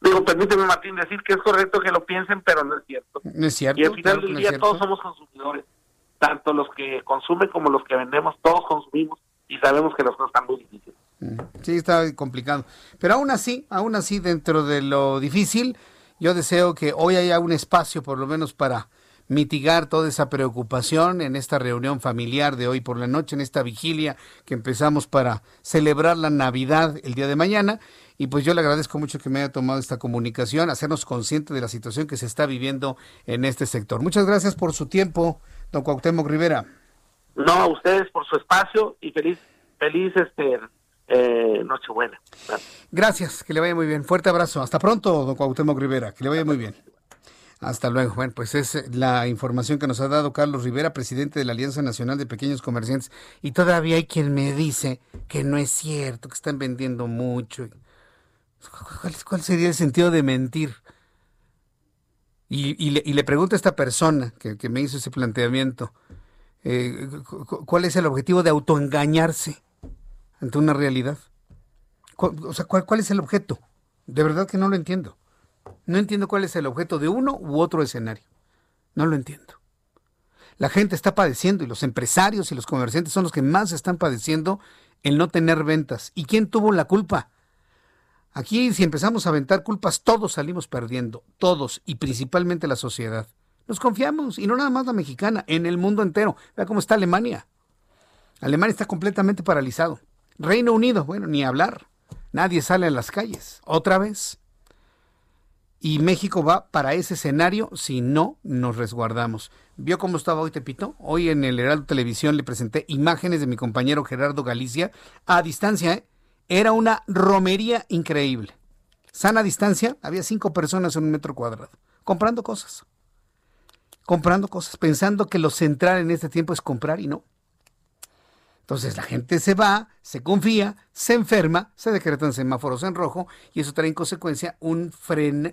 digo. permíteme Martín decir que es correcto que lo piensen, pero no es cierto.
No es cierto.
Y al final del día todos somos consumidores, tanto los que consumen como los que vendemos, todos consumimos y sabemos que las cosas están muy difíciles.
Mm. Sí, está complicado. Pero aún así, aún así, dentro de lo difícil, yo deseo que hoy haya un espacio, por lo menos, para mitigar toda esa preocupación en esta reunión familiar de hoy por la noche, en esta vigilia que empezamos para celebrar la Navidad el día de mañana. Y pues yo le agradezco mucho que me haya tomado esta comunicación, hacernos consciente de la situación que se está viviendo en este sector. Muchas gracias por su tiempo, don Cuauhtémoc Rivera.
No, a ustedes por su espacio y feliz, feliz este, eh, Nochebuena.
Gracias, que le vaya muy bien. Fuerte abrazo. Hasta pronto, don Cuauhtémoc Rivera. Que le vaya muy bien. Hasta luego. Bueno, pues es eh, la información que nos ha dado Carlos Rivera, presidente de la Alianza Nacional de Pequeños Comerciantes. Y todavía hay quien me dice que no es cierto, que están vendiendo mucho. ¿Cuál, sería el sentido de mentir? Y, le, pregunto a esta persona que, me hizo ese planteamiento, eh, ¿cuál es el objetivo de autoengañarse ante una realidad? O sea, ¿cuál, es el objeto? De verdad que no lo entiendo. No entiendo cuál es el objeto de uno u otro escenario. No lo entiendo. La gente está padeciendo y los empresarios y los comerciantes son los que más están padeciendo el no tener ventas. ¿Y quién tuvo la culpa? Aquí si empezamos a aventar culpas, todos salimos perdiendo, todos y principalmente la sociedad. Nos confiamos, y no nada más la mexicana, en el mundo entero. Vea cómo está Alemania. Alemania está completamente paralizado. Reino Unido, bueno, ni hablar. Nadie sale a las calles. Otra vez. Y México va para ese escenario si no nos resguardamos. ¿Vio cómo estaba hoy Tepito? Hoy en el Heraldo Televisión le presenté imágenes de mi compañero Gerardo Galicia a distancia, ¿eh? Era una romería increíble. Sana distancia, había cinco personas en un metro cuadrado, comprando cosas. Comprando cosas, pensando que lo central en este tiempo es comprar y no. Entonces la gente se va, se confía, se enferma, se decretan semáforos en rojo y eso trae en consecuencia un,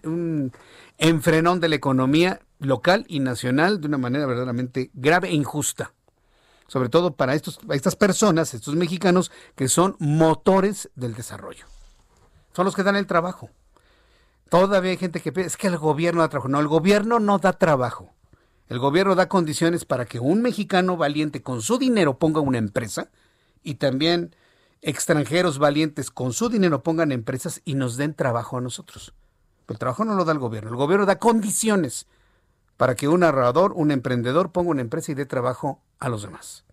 un enfrenón de la economía local y nacional de una manera verdaderamente grave e injusta sobre todo para estos, estas personas, estos mexicanos que son motores del desarrollo. Son los que dan el trabajo. Todavía hay gente que piensa, es que el gobierno da trabajo. No, el gobierno no da trabajo. El gobierno da condiciones para que un mexicano valiente con su dinero ponga una empresa y también extranjeros valientes con su dinero pongan empresas y nos den trabajo a nosotros. El trabajo no lo da el gobierno. El gobierno da condiciones para que un narrador, un emprendedor ponga una empresa y dé trabajo a los demás.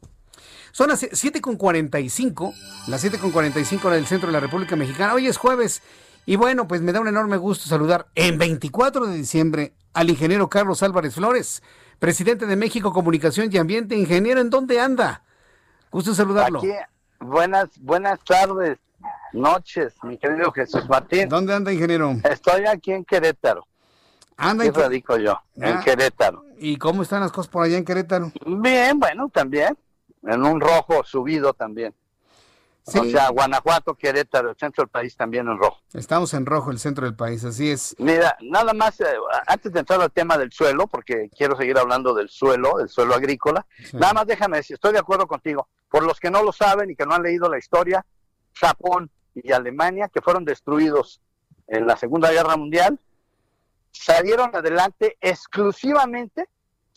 Son las 7.45, las 7.45 hora del centro de la República Mexicana. Hoy es jueves y bueno, pues me da un enorme gusto saludar en 24 de diciembre al ingeniero Carlos Álvarez Flores, presidente de México Comunicación y Ambiente. Ingeniero, ¿en dónde anda? Gusto saludarlo.
Aquí, buenas, buenas tardes, noches, mi querido Jesús Martín.
¿Dónde anda, ingeniero?
Estoy aquí en Querétaro. Anda, y radico yo, en Querétaro.
¿Y cómo están las cosas por allá en Querétaro?
Bien, bueno, también. En un rojo subido también. O sea, Guanajuato, Querétaro, el centro del país también en rojo.
Estamos en rojo, el centro del país, así es.
Mira, nada más, eh, antes de entrar al tema del suelo, porque quiero seguir hablando del suelo, del suelo agrícola, nada más déjame decir, estoy de acuerdo contigo. Por los que no lo saben y que no han leído la historia, Japón y Alemania, que fueron destruidos en la Segunda Guerra Mundial, salieron adelante exclusivamente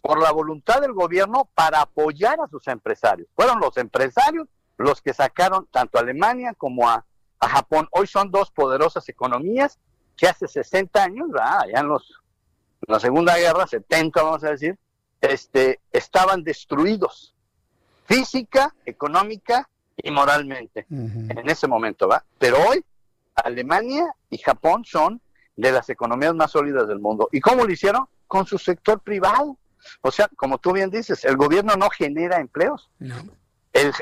por la voluntad del gobierno para apoyar a sus empresarios. Fueron los empresarios los que sacaron tanto a Alemania como a, Japón. Hoy son dos poderosas economías que hace 60 años, ya en, los, la Segunda Guerra, 70 vamos a decir, este, estaban destruidos física, económica y moralmente en ese momento, ¿va? Pero hoy Alemania y Japón son de las economías más sólidas del mundo. ¿Y cómo lo hicieron? Con su sector privado. O sea, como tú bien dices, el gobierno no genera empleos. El,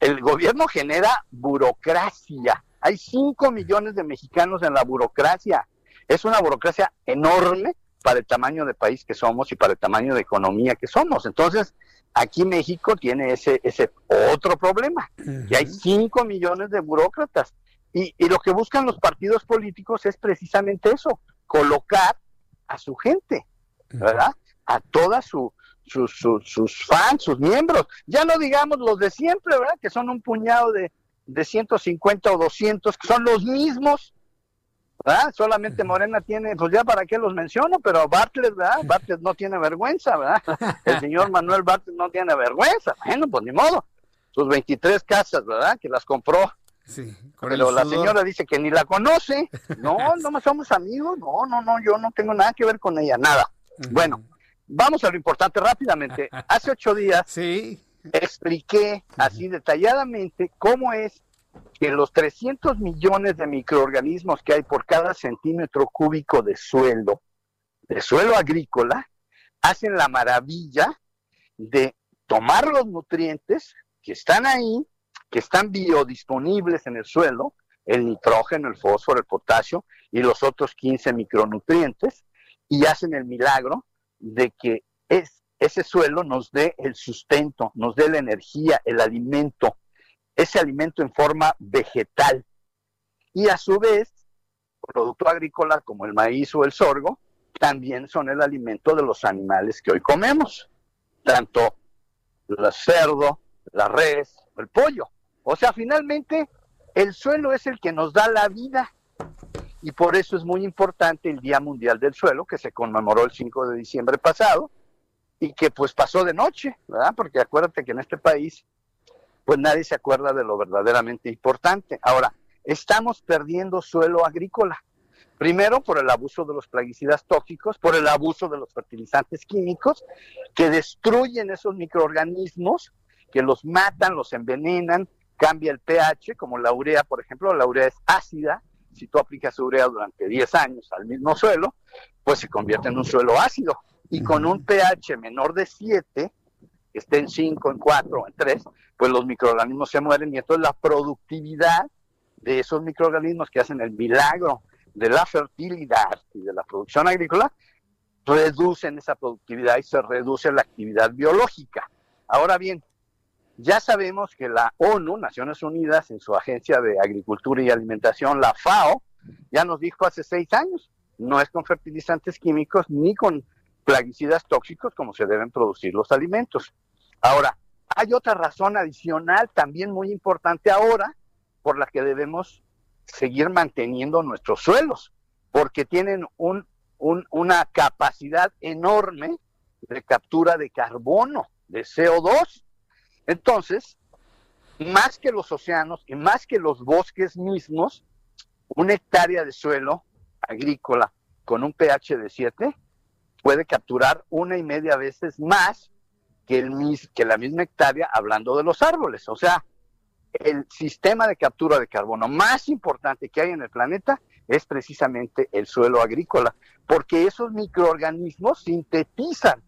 el, gobierno genera burocracia. Hay 5 millones de mexicanos en la burocracia. Es una burocracia enorme para el tamaño de país que somos y para el tamaño de economía que somos. Entonces, aquí México tiene ese, ese otro problema, que hay 5 millones de burócratas y, lo que buscan los partidos políticos es precisamente eso, colocar a su gente, ¿verdad? A todas sus, sus fans, sus miembros. Ya no digamos los de siempre, ¿verdad? Que son un puñado de, de 150 o 200, que son los mismos, ¿verdad? Solamente Morena tiene, pues ya para qué los menciono, pero Bartlett, ¿verdad? Bartlett no tiene vergüenza, ¿verdad? El señor Manuel Bartlett no tiene vergüenza. Bueno, pues ni modo. Sus 23 casas, ¿verdad? Que las compró Sí, Pero la señora dice que ni la conoce. No, no somos amigos. No, no, no, yo no tengo nada que ver con ella, nada. Bueno, vamos a lo importante rápidamente. Hace ocho días sí. expliqué así detalladamente cómo es que los 300 millones de microorganismos que hay por cada centímetro cúbico de suelo, de suelo agrícola, hacen la maravilla de tomar los nutrientes que están ahí que están biodisponibles en el suelo, el nitrógeno, el fósforo, el potasio y los otros 15 micronutrientes, y hacen el milagro de que es, ese suelo nos dé el sustento, nos dé la energía, el alimento, ese alimento en forma vegetal. Y a su vez, producto agrícola como el maíz o el sorgo, también son el alimento de los animales que hoy comemos, tanto el cerdo, la res, el pollo. O sea, finalmente el suelo es el que nos da la vida y por eso es muy importante el Día Mundial del Suelo que se conmemoró el 5 de diciembre pasado y que pues pasó de noche, ¿verdad? Porque acuérdate que en este país pues nadie se acuerda de lo verdaderamente importante. Ahora, estamos perdiendo suelo agrícola. Primero por el abuso de los plaguicidas tóxicos, por el abuso de los fertilizantes químicos que destruyen esos microorganismos, que los matan, los envenenan, cambia el pH, como la urea, por ejemplo, la urea es ácida, si tú aplicas urea durante 10 años al mismo suelo, pues se convierte en un suelo ácido. Y con un pH menor de 7, que esté en 5, en 4, en 3, pues los microorganismos se mueren y entonces la productividad de esos microorganismos que hacen el milagro de la fertilidad y de la producción agrícola, reducen esa productividad y se reduce la actividad biológica. Ahora bien, ya sabemos que la ONU, Naciones Unidas, en su Agencia de Agricultura y Alimentación, la FAO, ya nos dijo hace seis años, no es con fertilizantes químicos ni con plaguicidas tóxicos como se deben producir los alimentos. Ahora, hay otra razón adicional también muy importante ahora por la que debemos seguir manteniendo nuestros suelos, porque tienen un, una capacidad enorme de captura de carbono, de CO2. Entonces, más que los océanos y más que los bosques mismos, una hectárea de suelo agrícola con un pH de 7 puede capturar una y media veces más que, el, que la misma hectárea hablando de los árboles. O sea, el sistema de captura de carbono más importante que hay en el planeta es precisamente el suelo agrícola, porque esos microorganismos sintetizan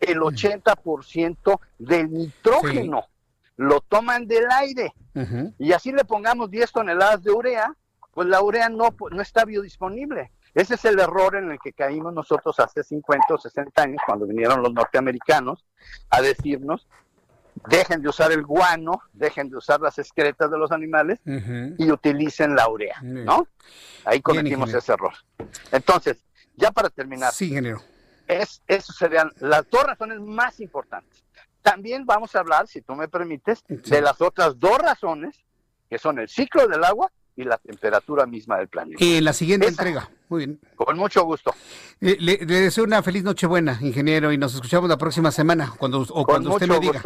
el 80% del nitrógeno, lo toman del aire, y así le pongamos 10 toneladas de urea, pues la urea no, no está biodisponible. Ese es el error en el que caímos nosotros hace 50 o 60 años cuando vinieron los norteamericanos a decirnos dejen de usar el guano, dejen de usar las excretas de los animales y utilicen la urea, ¿no? Ahí cometimos ese error. Entonces, ya para terminar.
Sí, ingeniero.
Es, eso serían las dos razones más importantes. También vamos a hablar, si tú me permites, de las otras dos razones, que son el ciclo del agua y la temperatura misma del planeta.
En la siguiente entrega. Muy bien.
Con mucho gusto.
Eh, le, deseo una feliz Nochebuena, ingeniero, y nos escuchamos la próxima semana, cuando, o cuando usted me diga.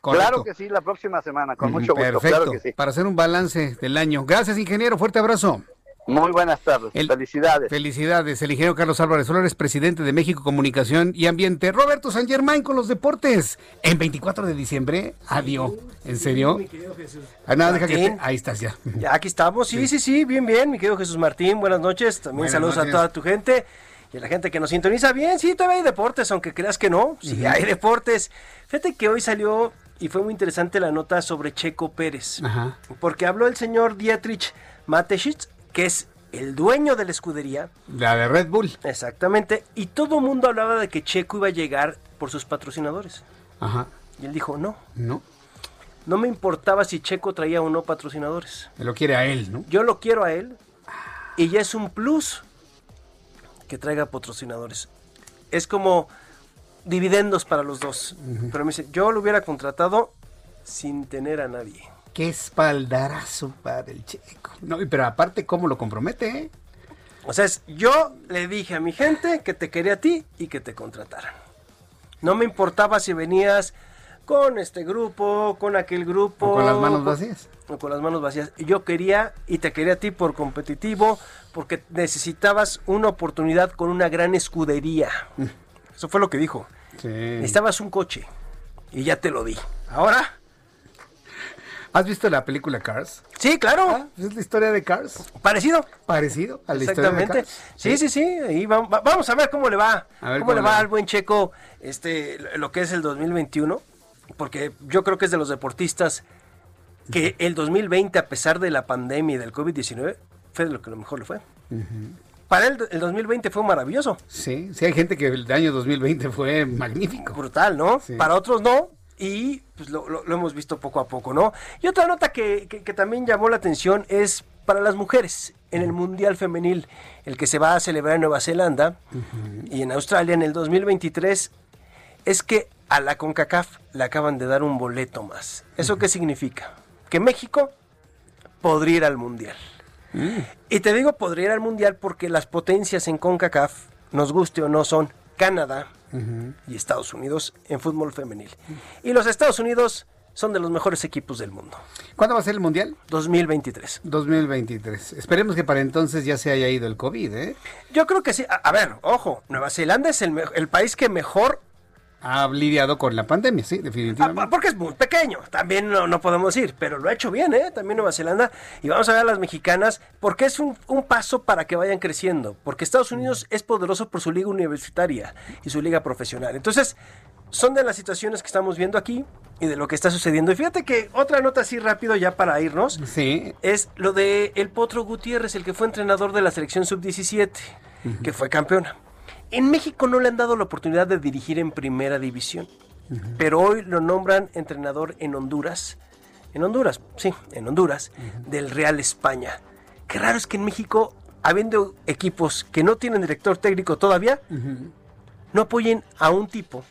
Claro que sí, la próxima semana, con mucho gusto.
Perfecto, para hacer un balance del año. Gracias, ingeniero, fuerte abrazo.
Muy buenas tardes. felicidades.
Felicidades. El ingeniero Carlos Álvarez Flores, presidente de México Comunicación y Ambiente. Roberto San Germán con los deportes. En 24 de diciembre, adiós. ¿En serio? Ah, nada, deja que Ahí estás ya.
Ya aquí estamos. Sí, sí, sí, bien, bien. Mi querido Jesús Martín, buenas noches. También saludos a toda tu gente y a la gente que nos sintoniza. Bien, sí, todavía hay deportes, aunque creas que no. Sí, hay deportes. Fíjate que hoy salió y fue muy interesante la nota sobre Checo Pérez. Ajá. Porque habló el señor Dietrich Mateschitz que es el dueño de la escudería.
La de Red Bull.
Exactamente. Y todo el mundo hablaba de que Checo iba a llegar por sus patrocinadores. Ajá. Y él dijo, no.
No.
No me importaba si Checo traía o no patrocinadores.
Me lo quiere a él, ¿no?
Yo lo quiero a él. Y ya es un plus que traiga patrocinadores. Es como dividendos para los dos. Pero me dice, yo lo hubiera contratado sin tener a nadie
qué espaldarazo para el checo. No, pero aparte, ¿cómo lo compromete? Eh?
O sea, yo le dije a mi gente que te quería a ti y que te contrataran. No me importaba si venías con este grupo, con aquel grupo.
O con las manos vacías.
O con las manos vacías. Yo quería y te quería a ti por competitivo, porque necesitabas una oportunidad con una gran escudería. Mm. Eso fue lo que dijo. Sí. Necesitabas un coche y ya te lo di. Ahora
¿Has visto la película Cars?
Sí, claro. Ah,
es la historia de Cars.
Parecido.
Parecido a la historia de Cars.
Sí, sí, sí. vamos a ver cómo le va. cómo, le va al buen Checo este, lo que es el 2021. Porque yo creo que es de los deportistas que el 2020, a pesar de la pandemia y del COVID-19, fue de lo que lo mejor le fue. Para él el 2020 fue maravilloso.
Sí, sí hay gente que el año 2020 fue magnífico.
Brutal, ¿no? Para otros no, y pues lo, hemos visto poco a poco, ¿no? Y otra nota que, también llamó la atención es para las mujeres en el Mundial Femenil, el que se va a celebrar en Nueva Zelanda y en Australia en el 2023, es que a la CONCACAF le acaban de dar un boleto más. ¿Eso qué significa? Que México podría ir al Mundial. Mm. Y te digo podría ir al Mundial porque las potencias en CONCACAF, nos guste o no, son Canadá y Estados Unidos en fútbol femenil. Y los Estados Unidos son de los mejores equipos del mundo.
¿Cuándo va a ser el Mundial?
2023.
2023. Esperemos que para entonces ya se haya ido el COVID, ¿eh?
Yo creo que sí. A, ver, ojo, Nueva Zelanda es el, el país que mejor
ha lidiado con la pandemia, sí, definitivamente. Ah,
porque es muy pequeño, también no, podemos ir, pero lo ha hecho bien, ¿eh? También Nueva Zelanda. Y vamos a ver a las mexicanas, porque es un, paso para que vayan creciendo. Porque Estados Unidos es poderoso por su liga universitaria y su liga profesional. Entonces, son de las situaciones que estamos viendo aquí y de lo que está sucediendo. Y fíjate que otra nota así rápido ya para irnos.
Sí.
Es lo de el Potro Gutiérrez, el que fue entrenador de la selección sub-17, que fue campeona. En México no le han dado la oportunidad de dirigir en primera división, pero hoy lo nombran entrenador en Honduras. En Honduras, sí, en Honduras, del Real España. Qué raro es que en México, habiendo equipos que no tienen director técnico todavía, no apoyen a un tipo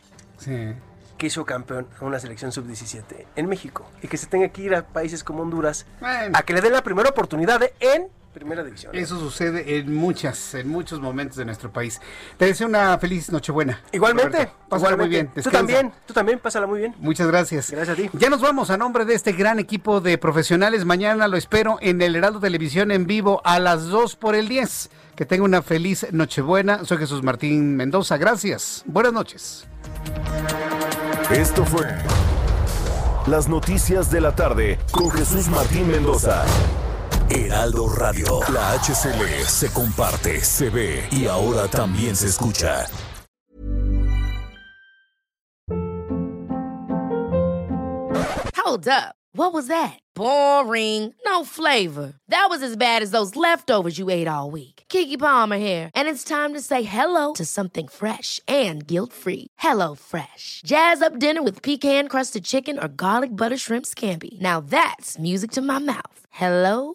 que hizo campeón a una selección sub-17 en México y que se tenga que ir a países como Honduras a que le den la primera oportunidad en primera división.
¿eh? Eso sucede en muchas, en muchos momentos de nuestro país. Te deseo una feliz Nochebuena.
Igualmente.
Pásala muy bien.
Tú también, tú también, pásala muy bien.
Muchas gracias.
Gracias a ti.
Ya nos vamos a nombre de este gran equipo de profesionales. Mañana lo espero en el Heraldo Televisión en vivo a las 2 por el 10. Que tenga una feliz Nochebuena. Soy Jesús Martín Mendoza. Gracias. Buenas noches.
Esto fue Las Noticias de la Tarde con Jesús Martín Mendoza. Heraldo Radio. La HCL se comparte, se ve y ahora también se escucha.
Hold up. What was that? Boring. No flavor. That was as bad as those leftovers you ate all week. Kiki Palmer here, and it's time to say hello to something fresh and guilt-free. Hello Fresh. Jazz up dinner with pecan-crusted chicken or garlic butter shrimp scampi. Now that's music to my mouth. Hello